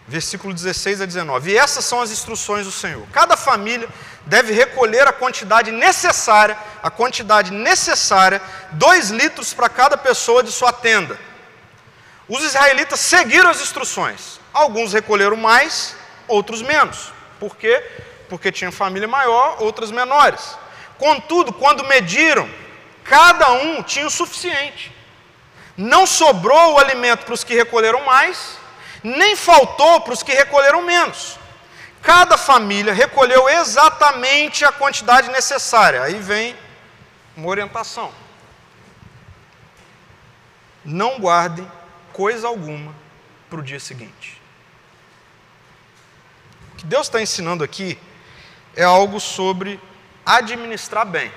versículo 16 a 19: E essas são as instruções do Senhor. Cada família deve recolher a quantidade necessária, a quantidade necessária, dois litros para cada pessoa de sua tenda. Os israelitas seguiram as instruções. Alguns recolheram mais, outros menos. Por quê? Porque tinha família maior, outras menores. Contudo, quando mediram, cada um tinha o suficiente. Não sobrou o alimento para os que recolheram mais, nem faltou para os que recolheram menos. Cada família recolheu exatamente a quantidade necessária. Aí vem uma orientação. Não guardem coisa alguma para o dia seguinte. O que Deus está ensinando aqui é algo sobre administrar bem.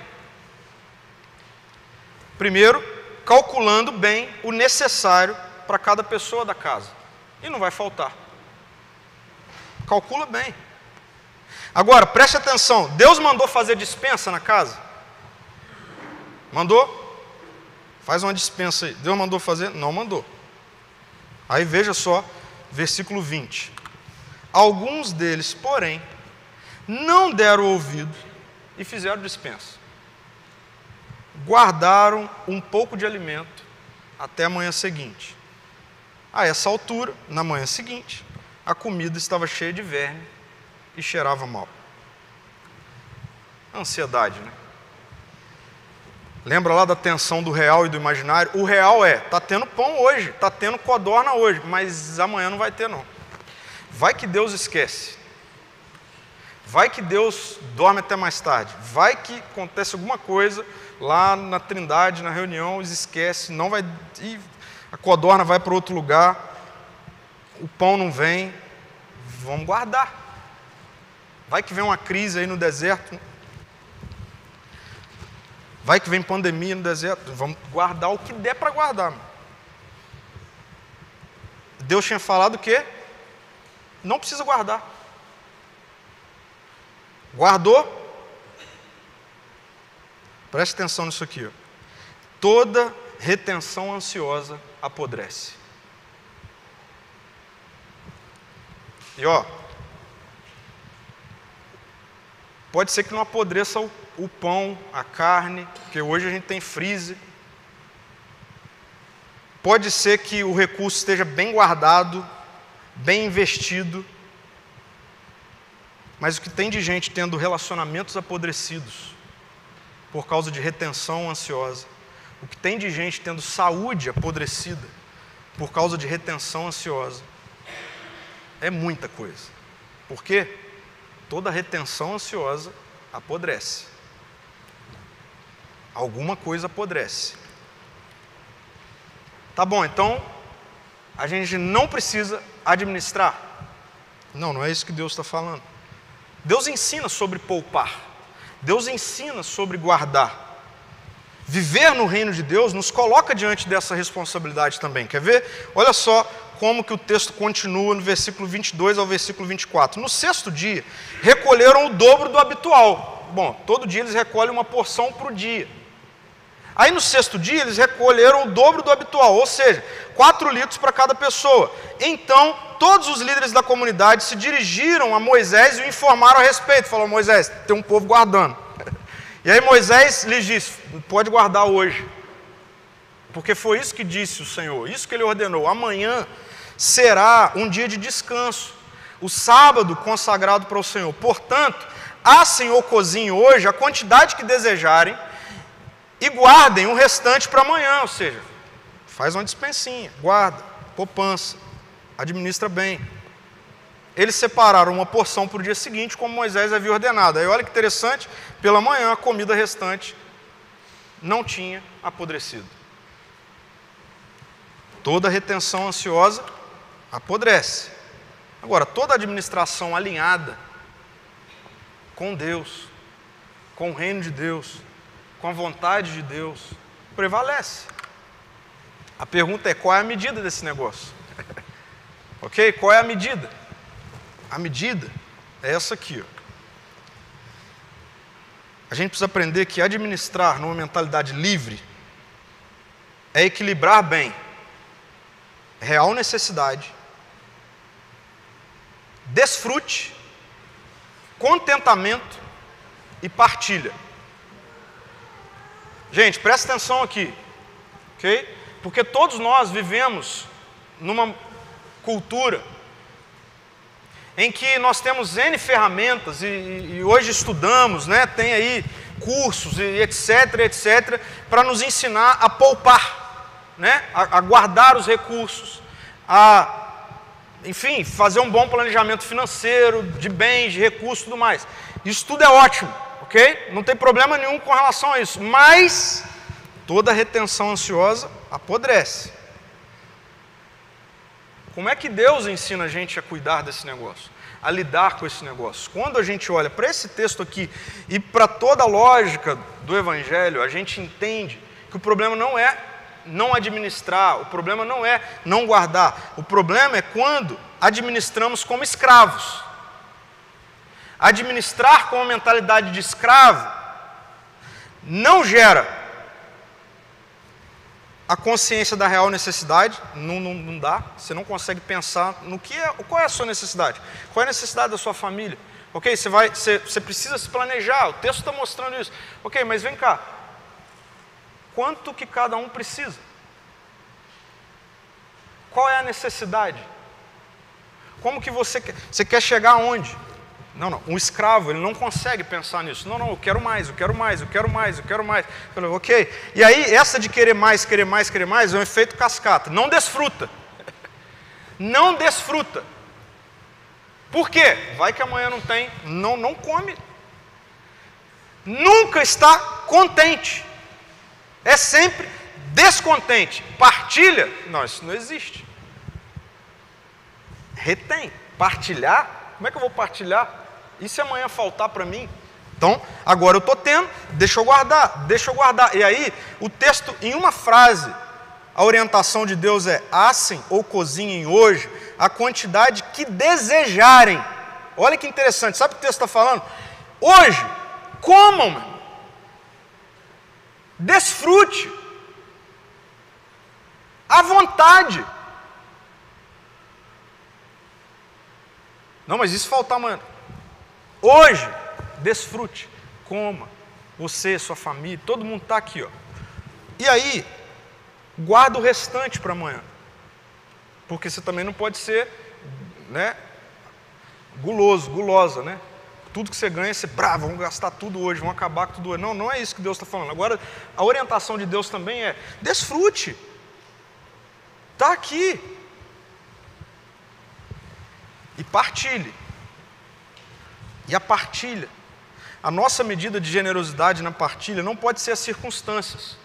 Primeiro, calculando bem o necessário para cada pessoa da casa. E não vai faltar. Calcula bem. Agora, preste atenção: Deus mandou fazer dispensa na casa? Mandou? Faz uma dispensa aí. Deus mandou fazer? Não mandou. Aí veja só, versículo 20. Alguns deles, porém, não deram ouvido e fizeram dispensa. Guardaram um pouco de alimento até a manhã seguinte. A essa altura, na manhã seguinte, a comida estava cheia de verme e cheirava mal. Ansiedade, né? Lembra lá da tensão do real e do imaginário? O real é, tá tendo pão hoje, tá tendo codorna hoje, mas amanhã não vai ter não. Vai que Deus esquece. Vai que Deus dorme até mais tarde. Vai que acontece alguma coisa lá na Trindade, na reunião, esquece, não vai e a codorna vai para outro lugar o pão não vem, vamos guardar. Vai que vem uma crise aí no deserto. Vai que vem pandemia no deserto. Vamos guardar o que der para guardar. Deus tinha falado o quê? Não precisa guardar. Guardou? Preste atenção nisso aqui. Ó. Toda retenção ansiosa apodrece. E ó, pode ser que não apodreça o, o pão, a carne, porque hoje a gente tem freezer. Pode ser que o recurso esteja bem guardado, bem investido. Mas o que tem de gente tendo relacionamentos apodrecidos por causa de retenção ansiosa, o que tem de gente tendo saúde apodrecida por causa de retenção ansiosa, é muita coisa. Por quê? Toda retenção ansiosa apodrece. Alguma coisa apodrece. Tá bom, então a gente não precisa administrar. Não, não é isso que Deus está falando. Deus ensina sobre poupar. Deus ensina sobre guardar. Viver no reino de Deus nos coloca diante dessa responsabilidade também. Quer ver? Olha só como que o texto continua no versículo 22 ao versículo 24. No sexto dia, recolheram o dobro do habitual. Bom, todo dia eles recolhem uma porção para o dia. Aí no sexto dia eles recolheram o dobro do habitual, ou seja, 4 litros para cada pessoa. Então todos os líderes da comunidade se dirigiram a Moisés e o informaram a respeito. Falou: Moisés, tem um povo guardando. E aí Moisés lhes disse: pode guardar hoje. Porque foi isso que disse o Senhor, isso que ele ordenou. Amanhã será um dia de descanso, o sábado consagrado para o Senhor. Portanto, assem ou cozinhem hoje a quantidade que desejarem e guardem o restante para amanhã, ou seja, faz uma dispensinha, guarda, poupança, administra bem. Eles separaram uma porção para o dia seguinte, como Moisés havia ordenado. Aí olha que interessante, pela manhã a comida restante não tinha apodrecido. Toda retenção ansiosa apodrece. Agora, toda administração alinhada com Deus, com o reino de Deus, com a vontade de Deus, prevalece. A pergunta é: qual é a medida desse negócio? ok? Qual é a medida? A medida é essa aqui. Ó. A gente precisa aprender que administrar numa mentalidade livre é equilibrar bem real necessidade, desfrute, contentamento e partilha. Gente, presta atenção aqui, ok? Porque todos nós vivemos numa cultura em que nós temos N ferramentas e, e hoje estudamos, né, tem aí cursos e etc, etc, para nos ensinar a poupar, né, a, a guardar os recursos, a, enfim, fazer um bom planejamento financeiro, de bens, de recursos e tudo mais. Isso tudo é ótimo, ok? Não tem problema nenhum com relação a isso, mas toda retenção ansiosa apodrece. Como é que Deus ensina a gente a cuidar desse negócio? A lidar com esse negócio? Quando a gente olha para esse texto aqui e para toda a lógica do Evangelho, a gente entende que o problema não é não administrar, o problema não é não guardar, o problema é quando administramos como escravos. Administrar com a mentalidade de escravo não gera a consciência da real necessidade, não, não, não, dá, você não consegue pensar no que é, qual é a sua necessidade, qual é a necessidade da sua família. Ok, você, vai, você, você precisa se planejar, o texto está mostrando isso. Ok, mas vem cá, quanto que cada um precisa? Qual é a necessidade? Como que você quer, você quer chegar aonde? Não, não. Um escravo, ele não consegue pensar nisso. Não, não, eu quero mais, eu quero mais, eu quero mais, eu quero mais. Eu falei, ok. E aí, essa de querer mais, querer mais, querer mais, é um efeito cascata. Não desfruta. Não desfruta. Por quê? Vai que amanhã não tem. Não, não come. Nunca está contente. É sempre descontente. Partilha? Não, isso não existe. Retém. Partilhar? Como é que eu vou partilhar? E se amanhã faltar para mim? Então, agora eu estou tendo, deixa eu guardar, deixa eu guardar. E aí, o texto, em uma frase, a orientação de Deus é: assem ou cozinhem hoje a quantidade que desejarem. Olha que interessante, sabe o que o texto está falando? Hoje, comam, desfrute, à vontade. Não, mas isso faltar amanhã. Hoje, desfrute, coma. Você, sua família, todo mundo está aqui, ó. E aí, guarda o restante para amanhã. Porque você também não pode ser, né, guloso, gulosa, né? Tudo que você ganha, você, bravo, vamos gastar tudo hoje, vamos acabar com tudo hoje. Não, não é isso que Deus está falando. Agora, a orientação de Deus também é, desfrute. Está aqui. E partilhe. E a partilha. A nossa medida de generosidade na partilha não pode ser as circunstâncias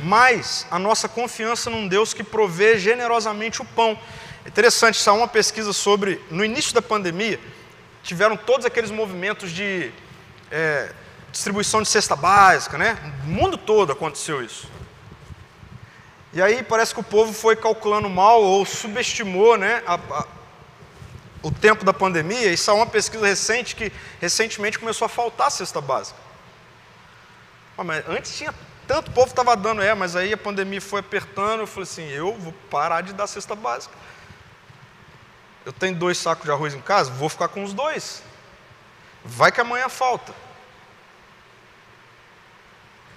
mas a nossa confiança num Deus que provê generosamente o pão. É interessante, saiu uma pesquisa sobre, no início da pandemia, tiveram todos aqueles movimentos de é, distribuição de cesta básica, né? No mundo todo aconteceu isso. E aí parece que o povo foi calculando mal ou subestimou né, a, a, o tempo da pandemia, e saiu uma pesquisa recente que recentemente começou a faltar cesta básica. Ah, mas antes tinha tanto povo estava dando, é, mas aí a pandemia foi apertando, eu falei assim, eu vou parar de dar cesta básica. Eu tenho dois sacos de arroz em casa, vou ficar com os dois. Vai que amanhã falta.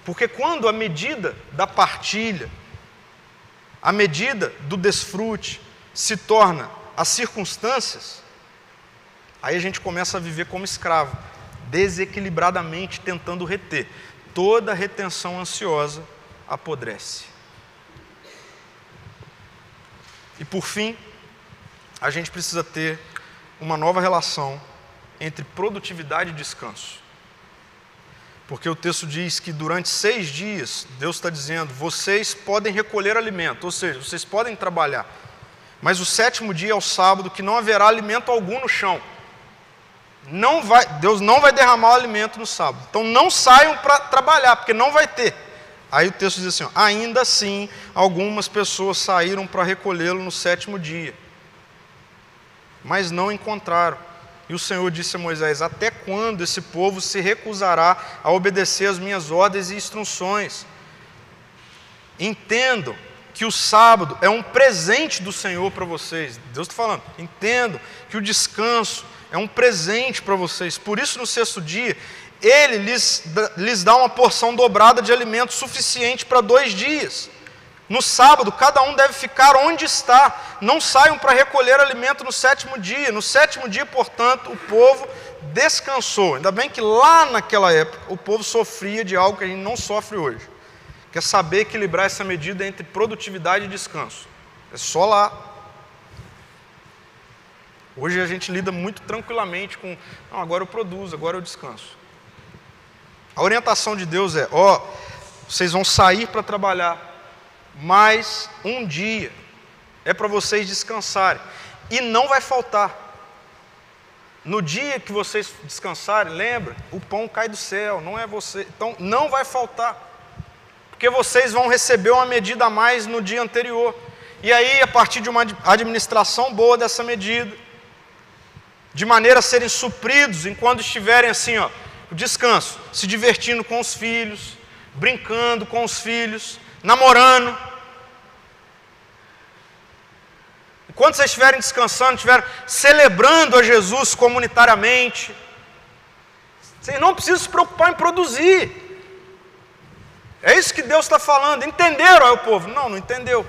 Porque quando a medida da partilha, a medida do desfrute se torna as circunstâncias, aí a gente começa a viver como escravo, desequilibradamente tentando reter toda retenção ansiosa apodrece. E por fim, a gente precisa ter uma nova relação entre produtividade e descanso. Porque o texto diz que durante seis dias, Deus está dizendo, vocês podem recolher alimento, ou seja, vocês podem trabalhar. Mas o sétimo dia é o sábado, que não haverá alimento algum no chão não vai, Deus não vai derramar o alimento no sábado. Então não saiam para trabalhar, porque não vai ter. Aí o texto diz assim: ó, ainda assim, algumas pessoas saíram para recolhê-lo no sétimo dia, mas não encontraram. E o Senhor disse a Moisés: Até quando esse povo se recusará a obedecer às minhas ordens e instruções? Entendam que o sábado é um presente do Senhor para vocês. Deus está falando. Entendam que o descanso é um presente para vocês. Por isso, no sexto dia, ele lhes, lhes dá uma porção dobrada de alimento suficiente para dois dias. No sábado, cada um deve ficar onde está. Não saiam para recolher alimento no sétimo dia. No sétimo dia, portanto, o povo descansou. Ainda bem que lá naquela época o povo sofria de algo que a gente não sofre hoje, que é saber equilibrar essa medida entre produtividade e descanso. É só lá Hoje a gente lida muito tranquilamente com, não, agora eu produzo, agora eu descanso. A orientação de Deus é: ó, vocês vão sair para trabalhar, mas um dia é para vocês descansarem, e não vai faltar. No dia que vocês descansarem, lembra, o pão cai do céu, não é você. Então não vai faltar. Porque vocês vão receber uma medida a mais no dia anterior. E aí, a partir de uma administração boa dessa medida, de maneira a serem supridos enquanto estiverem assim, ó, descanso, se divertindo com os filhos, brincando com os filhos, namorando. Enquanto vocês estiverem descansando, estiverem celebrando a Jesus comunitariamente, vocês não precisam se preocupar em produzir. É isso que Deus está falando. Entenderam aí o povo? Não, não entendeu.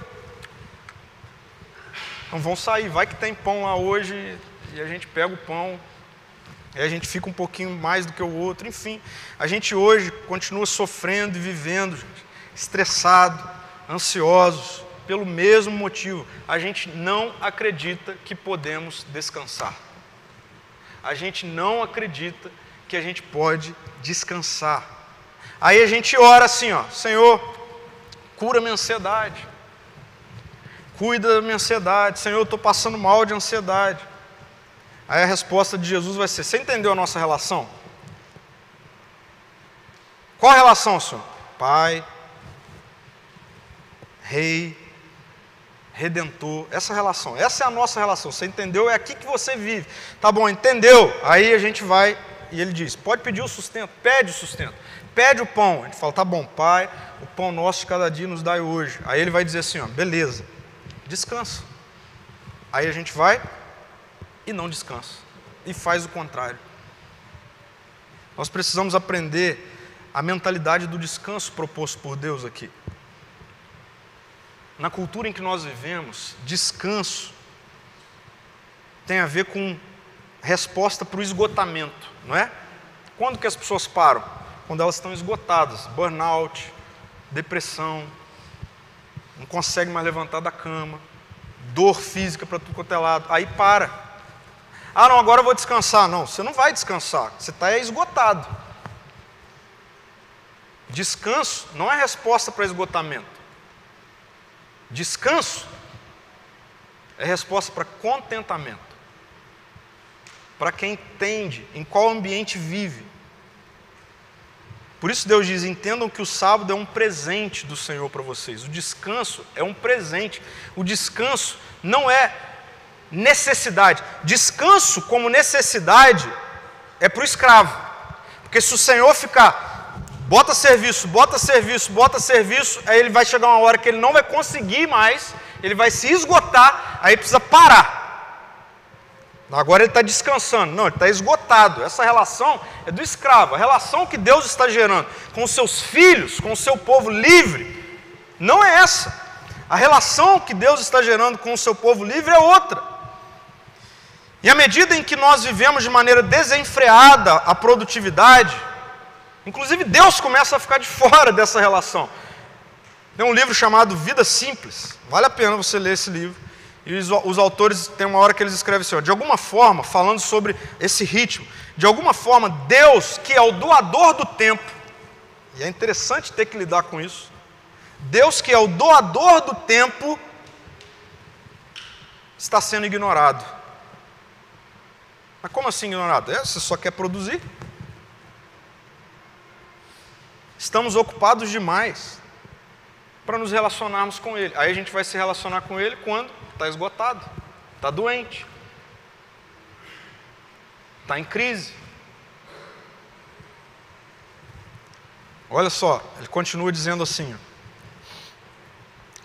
Então vão sair, vai que tem pão lá hoje, e a gente pega o pão, e a gente fica um pouquinho mais do que o outro, enfim. A gente hoje continua sofrendo e vivendo, gente, estressado, ansiosos, pelo mesmo motivo. A gente não acredita que podemos descansar. A gente não acredita que a gente pode descansar. Aí a gente ora assim, ó, Senhor, cura minha ansiedade. Cuida da minha ansiedade. Senhor, eu estou passando mal de ansiedade. Aí a resposta de Jesus vai ser: Você entendeu a nossa relação? Qual a relação, Senhor? Pai, Rei, Redentor, essa relação, essa é a nossa relação. Você entendeu? É aqui que você vive. Tá bom, entendeu? Aí a gente vai e ele diz: Pode pedir o sustento, pede o sustento, pede o pão. A gente fala: Tá bom, Pai, o pão nosso de cada dia nos dai hoje. Aí ele vai dizer assim: ó, Beleza, descansa. Aí a gente vai e não descansa, e faz o contrário. Nós precisamos aprender a mentalidade do descanso proposto por Deus aqui. Na cultura em que nós vivemos, descanso tem a ver com resposta para o esgotamento, não é? Quando que as pessoas param? Quando elas estão esgotadas, burnout, depressão, não consegue mais levantar da cama, dor física para tudo quanto é lado, aí para. Ah, não, agora eu vou descansar. Não, você não vai descansar, você está esgotado. Descanso não é resposta para esgotamento. Descanso é resposta para contentamento para quem entende em qual ambiente vive. Por isso Deus diz: entendam que o sábado é um presente do Senhor para vocês. O descanso é um presente. O descanso não é necessidade. Descanso como necessidade é para o escravo. Porque se o Senhor ficar, bota serviço, bota serviço, bota serviço, aí ele vai chegar uma hora que ele não vai conseguir mais, ele vai se esgotar, aí precisa parar. Agora ele está descansando. Não, ele está esgotado. Essa relação é do escravo. A relação que Deus está gerando com os seus filhos, com o seu povo livre, não é essa. A relação que Deus está gerando com o seu povo livre é outra. E à medida em que nós vivemos de maneira desenfreada a produtividade, inclusive Deus começa a ficar de fora dessa relação. Tem um livro chamado Vida Simples. Vale a pena você ler esse livro e os, os, autores tem uma hora que eles escrevem assim: ó, de alguma forma, falando sobre esse ritmo, de alguma forma, Deus, que é o doador do tempo, e é interessante ter que lidar com isso. Deus, que é o doador do tempo, está sendo ignorado. Mas como assim ignorado? É, você só quer produzir. Estamos ocupados demais para nos relacionarmos com Ele. Aí a gente vai se relacionar com Ele quando está esgotado, está doente, está em crise. Olha só, ele continua dizendo assim: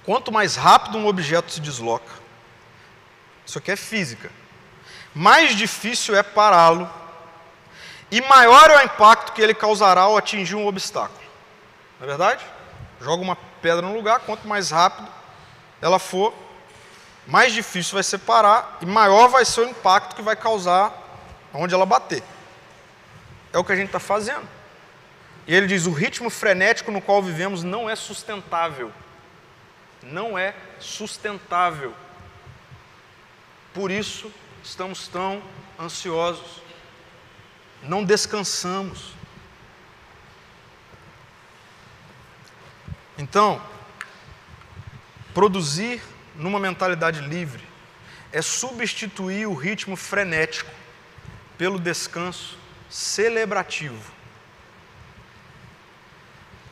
quanto mais rápido um objeto se desloca, isso aqui é física, mais difícil é pará-lo e maior é o impacto que ele causará ao atingir um obstáculo. Não é verdade? Joga uma pedra no lugar, quanto mais rápido ela for, mais difícil vai ser parar e maior vai ser o impacto que vai causar onde ela bater. É o que a gente está fazendo. E ele diz: o ritmo frenético no qual vivemos não é sustentável. Não é sustentável. Por isso estamos tão ansiosos. Não descansamos. Então, produzir numa mentalidade livre, é substituir o ritmo frenético pelo descanso celebrativo.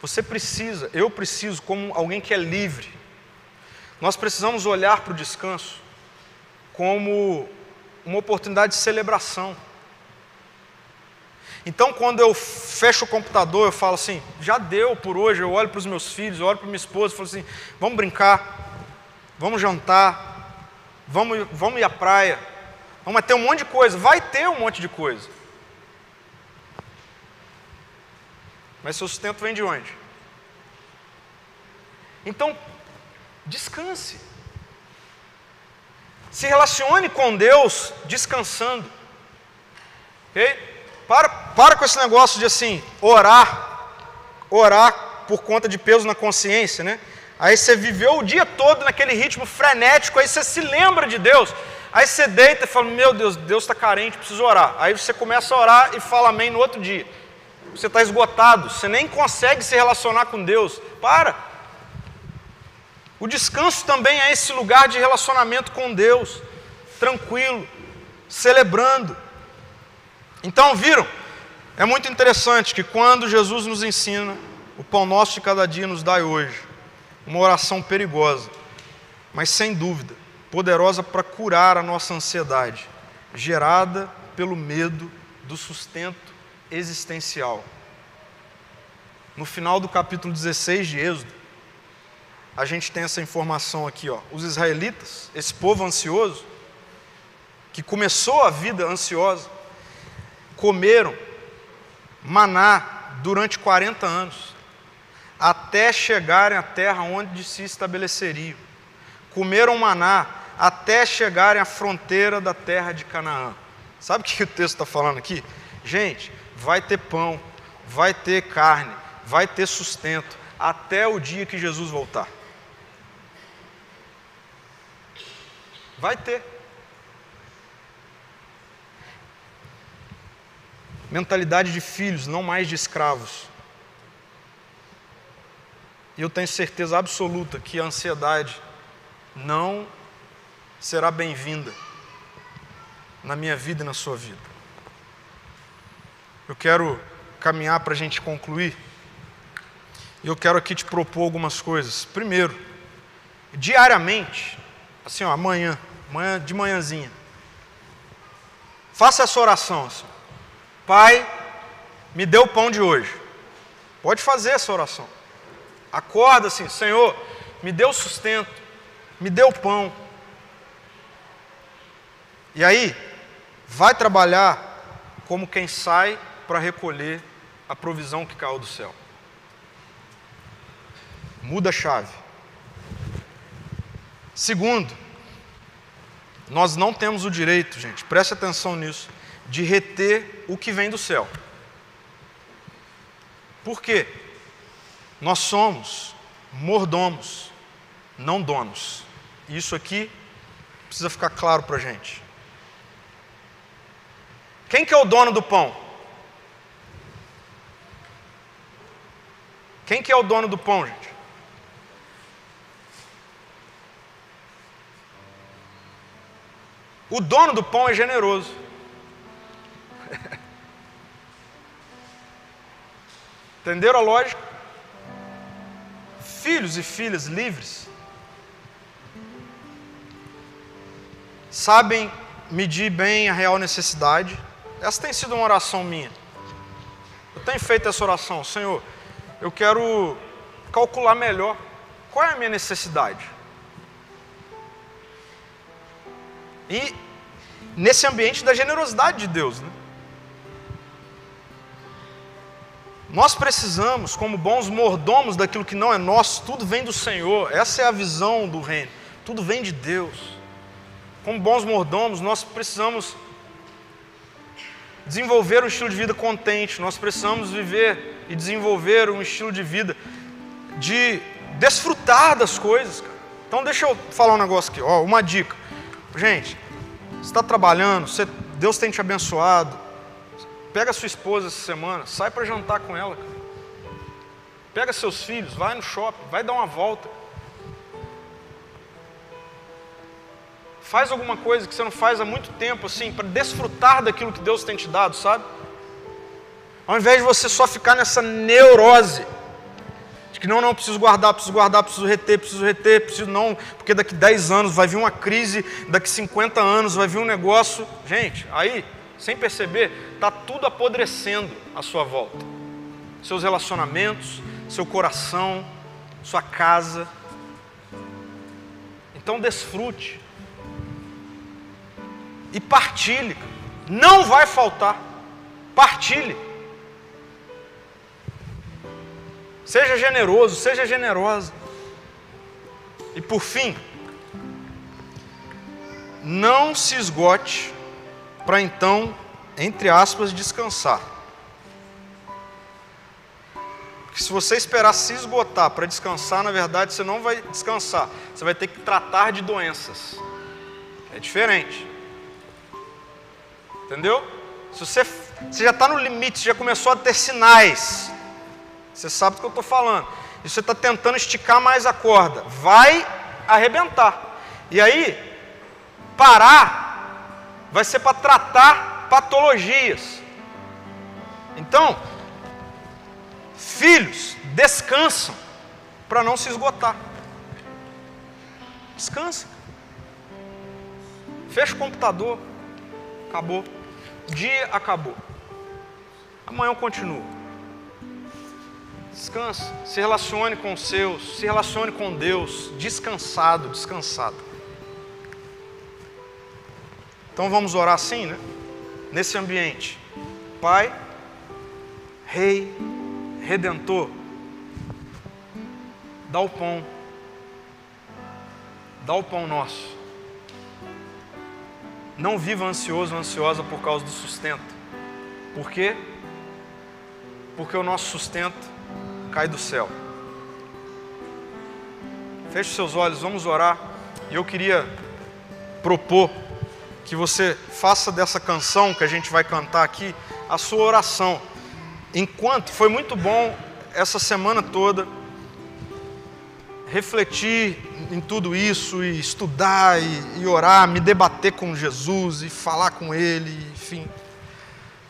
Você precisa, eu preciso, como alguém que é livre, nós precisamos olhar para o descanso como uma oportunidade de celebração. Então, quando eu fecho o computador, eu falo assim: já deu por hoje. Eu olho para os meus filhos, eu olho para minha esposa falo assim: vamos brincar vamos jantar, vamos, vamos ir à praia, vamos ter um monte de coisa, vai ter um monte de coisa. Mas seu sustento vem de onde? Então, descanse. Se relacione com Deus descansando. Ok? Para, para com esse negócio de assim, orar, orar por conta de peso na consciência, né? Aí você viveu o dia todo naquele ritmo frenético, aí você se lembra de Deus. Aí você deita e fala: Meu Deus, Deus está carente, preciso orar. Aí você começa a orar e fala amém no outro dia. Você está esgotado, você nem consegue se relacionar com Deus. Para. O descanso também é esse lugar de relacionamento com Deus, tranquilo, celebrando. Então, viram? É muito interessante que quando Jesus nos ensina, o pão nosso de cada dia nos dai hoje uma oração perigosa, mas sem dúvida, poderosa para curar a nossa ansiedade, gerada pelo medo do sustento existencial. No final do capítulo 16 de Êxodo, a gente tem essa informação aqui, ó. Os israelitas, esse povo ansioso, que começou a vida ansiosa, comeram maná durante 40 anos, até chegarem à terra onde se estabeleceriam. Comeram maná até chegarem à fronteira da terra de Canaã. Sabe o que o texto está falando aqui? Gente, vai ter pão, vai ter carne, vai ter sustento, até o dia que Jesus voltar. Vai ter. Mentalidade de filhos, não mais de escravos. E eu tenho certeza absoluta que a ansiedade não será bem-vinda na minha vida e na sua vida. Eu quero caminhar para a gente concluir. E eu quero aqui te propor algumas coisas. Primeiro, diariamente, assim, ó, amanhã, amanhã de manhãzinha, faça essa oração. Assim. Pai, me dê o pão de hoje. Pode fazer essa oração. Acorda assim, Senhor, me dê o sustento, me dê o pão. E aí, vai trabalhar como quem sai para recolher a provisão que caiu do céu. Muda a chave. Segundo, nós não temos o direito, gente, preste atenção nisso, de reter o que vem do céu. Por quê? Nós somos mordomos, não donos. Isso aqui precisa ficar claro para a gente. Quem que é o dono do pão? Quem que é o dono do pão, gente? O dono do pão é generoso. Entenderam a lógica? Filhos e filhas livres sabem medir bem a real necessidade. Essa tem sido uma oração minha. Eu tenho feito essa oração, Senhor eu quero calcular melhor qual é a minha necessidade. E nesse ambiente da generosidade de Deus. Né? Nós precisamos, como bons mordomos daquilo que não é nosso, tudo vem do Senhor, essa é a visão do reino, tudo vem de Deus. Como bons mordomos, nós precisamos desenvolver um estilo de vida contente, nós precisamos viver e desenvolver um estilo de vida de desfrutar das coisas. Cara. Então deixa eu falar um negócio aqui, ó, uma dica. Gente, está trabalhando, você, Deus tem te abençoado. Pega sua esposa essa semana, sai para jantar com ela. Pega seus filhos, vai no shopping, vai dar uma volta. Faz alguma coisa que você não faz há muito tempo, assim, para desfrutar daquilo que Deus tem te dado, sabe? Ao invés de você só ficar nessa neurose, que não, não, preciso guardar, preciso guardar, preciso reter, preciso reter, preciso não, porque daqui 10 anos vai vir uma crise, daqui 50 anos vai vir um negócio. Gente, aí, sem perceber, está tudo apodrecendo à sua volta. Seus relacionamentos, seu coração, sua casa. Então desfrute e partilhe. Não vai faltar. Partilhe. Seja generoso, seja generosa. E por fim, não se esgote para então, entre aspas, descansar. Porque se você esperar se esgotar para descansar, na verdade você não vai descansar. Você vai ter que tratar de doenças. É diferente. Entendeu? Se você, você já está no limite, já começou a ter sinais, você sabe do que eu estou falando. E você está tentando esticar mais a corda, vai arrebentar. E aí, parar vai ser para tratar patologias. Então, filhos, descansam para não se esgotar. Descansa. Fecha o computador. Acabou. O dia acabou. Amanhã eu continuo. Descansa, se relacione com os seus, se relacione com Deus, descansado, descansado. Então vamos orar assim, né? Nesse ambiente. Pai, Rei, Redentor, dá o pão, dá o pão nosso. Não viva ansioso, ansiosa por causa do sustento. Por quê? Porque o nosso sustento cai do céu. Feche seus olhos, vamos orar. E eu queria propor que você faça dessa canção que a gente vai cantar aqui a sua oração. Enquanto foi muito bom essa semana toda refletir em tudo isso e estudar e, e, orar, me debater com Jesus e falar com Ele, enfim,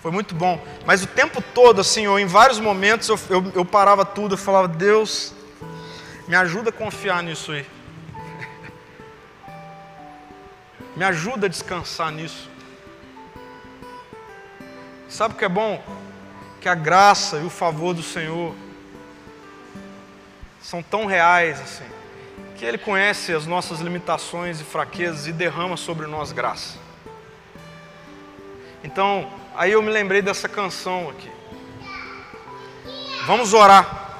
foi muito bom. Mas o tempo todo, assim, ou em vários momentos eu, eu, eu parava tudo, eu falava Deus, me ajuda a confiar nisso aí. Me ajuda a descansar nisso. Sabe o que é bom? Que a graça e o favor do Senhor são tão reais assim, que Ele conhece as nossas limitações e fraquezas e derrama sobre nós graça. Então, aí eu me lembrei dessa canção aqui. Vamos orar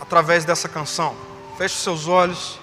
através dessa canção. Feche seus olhos.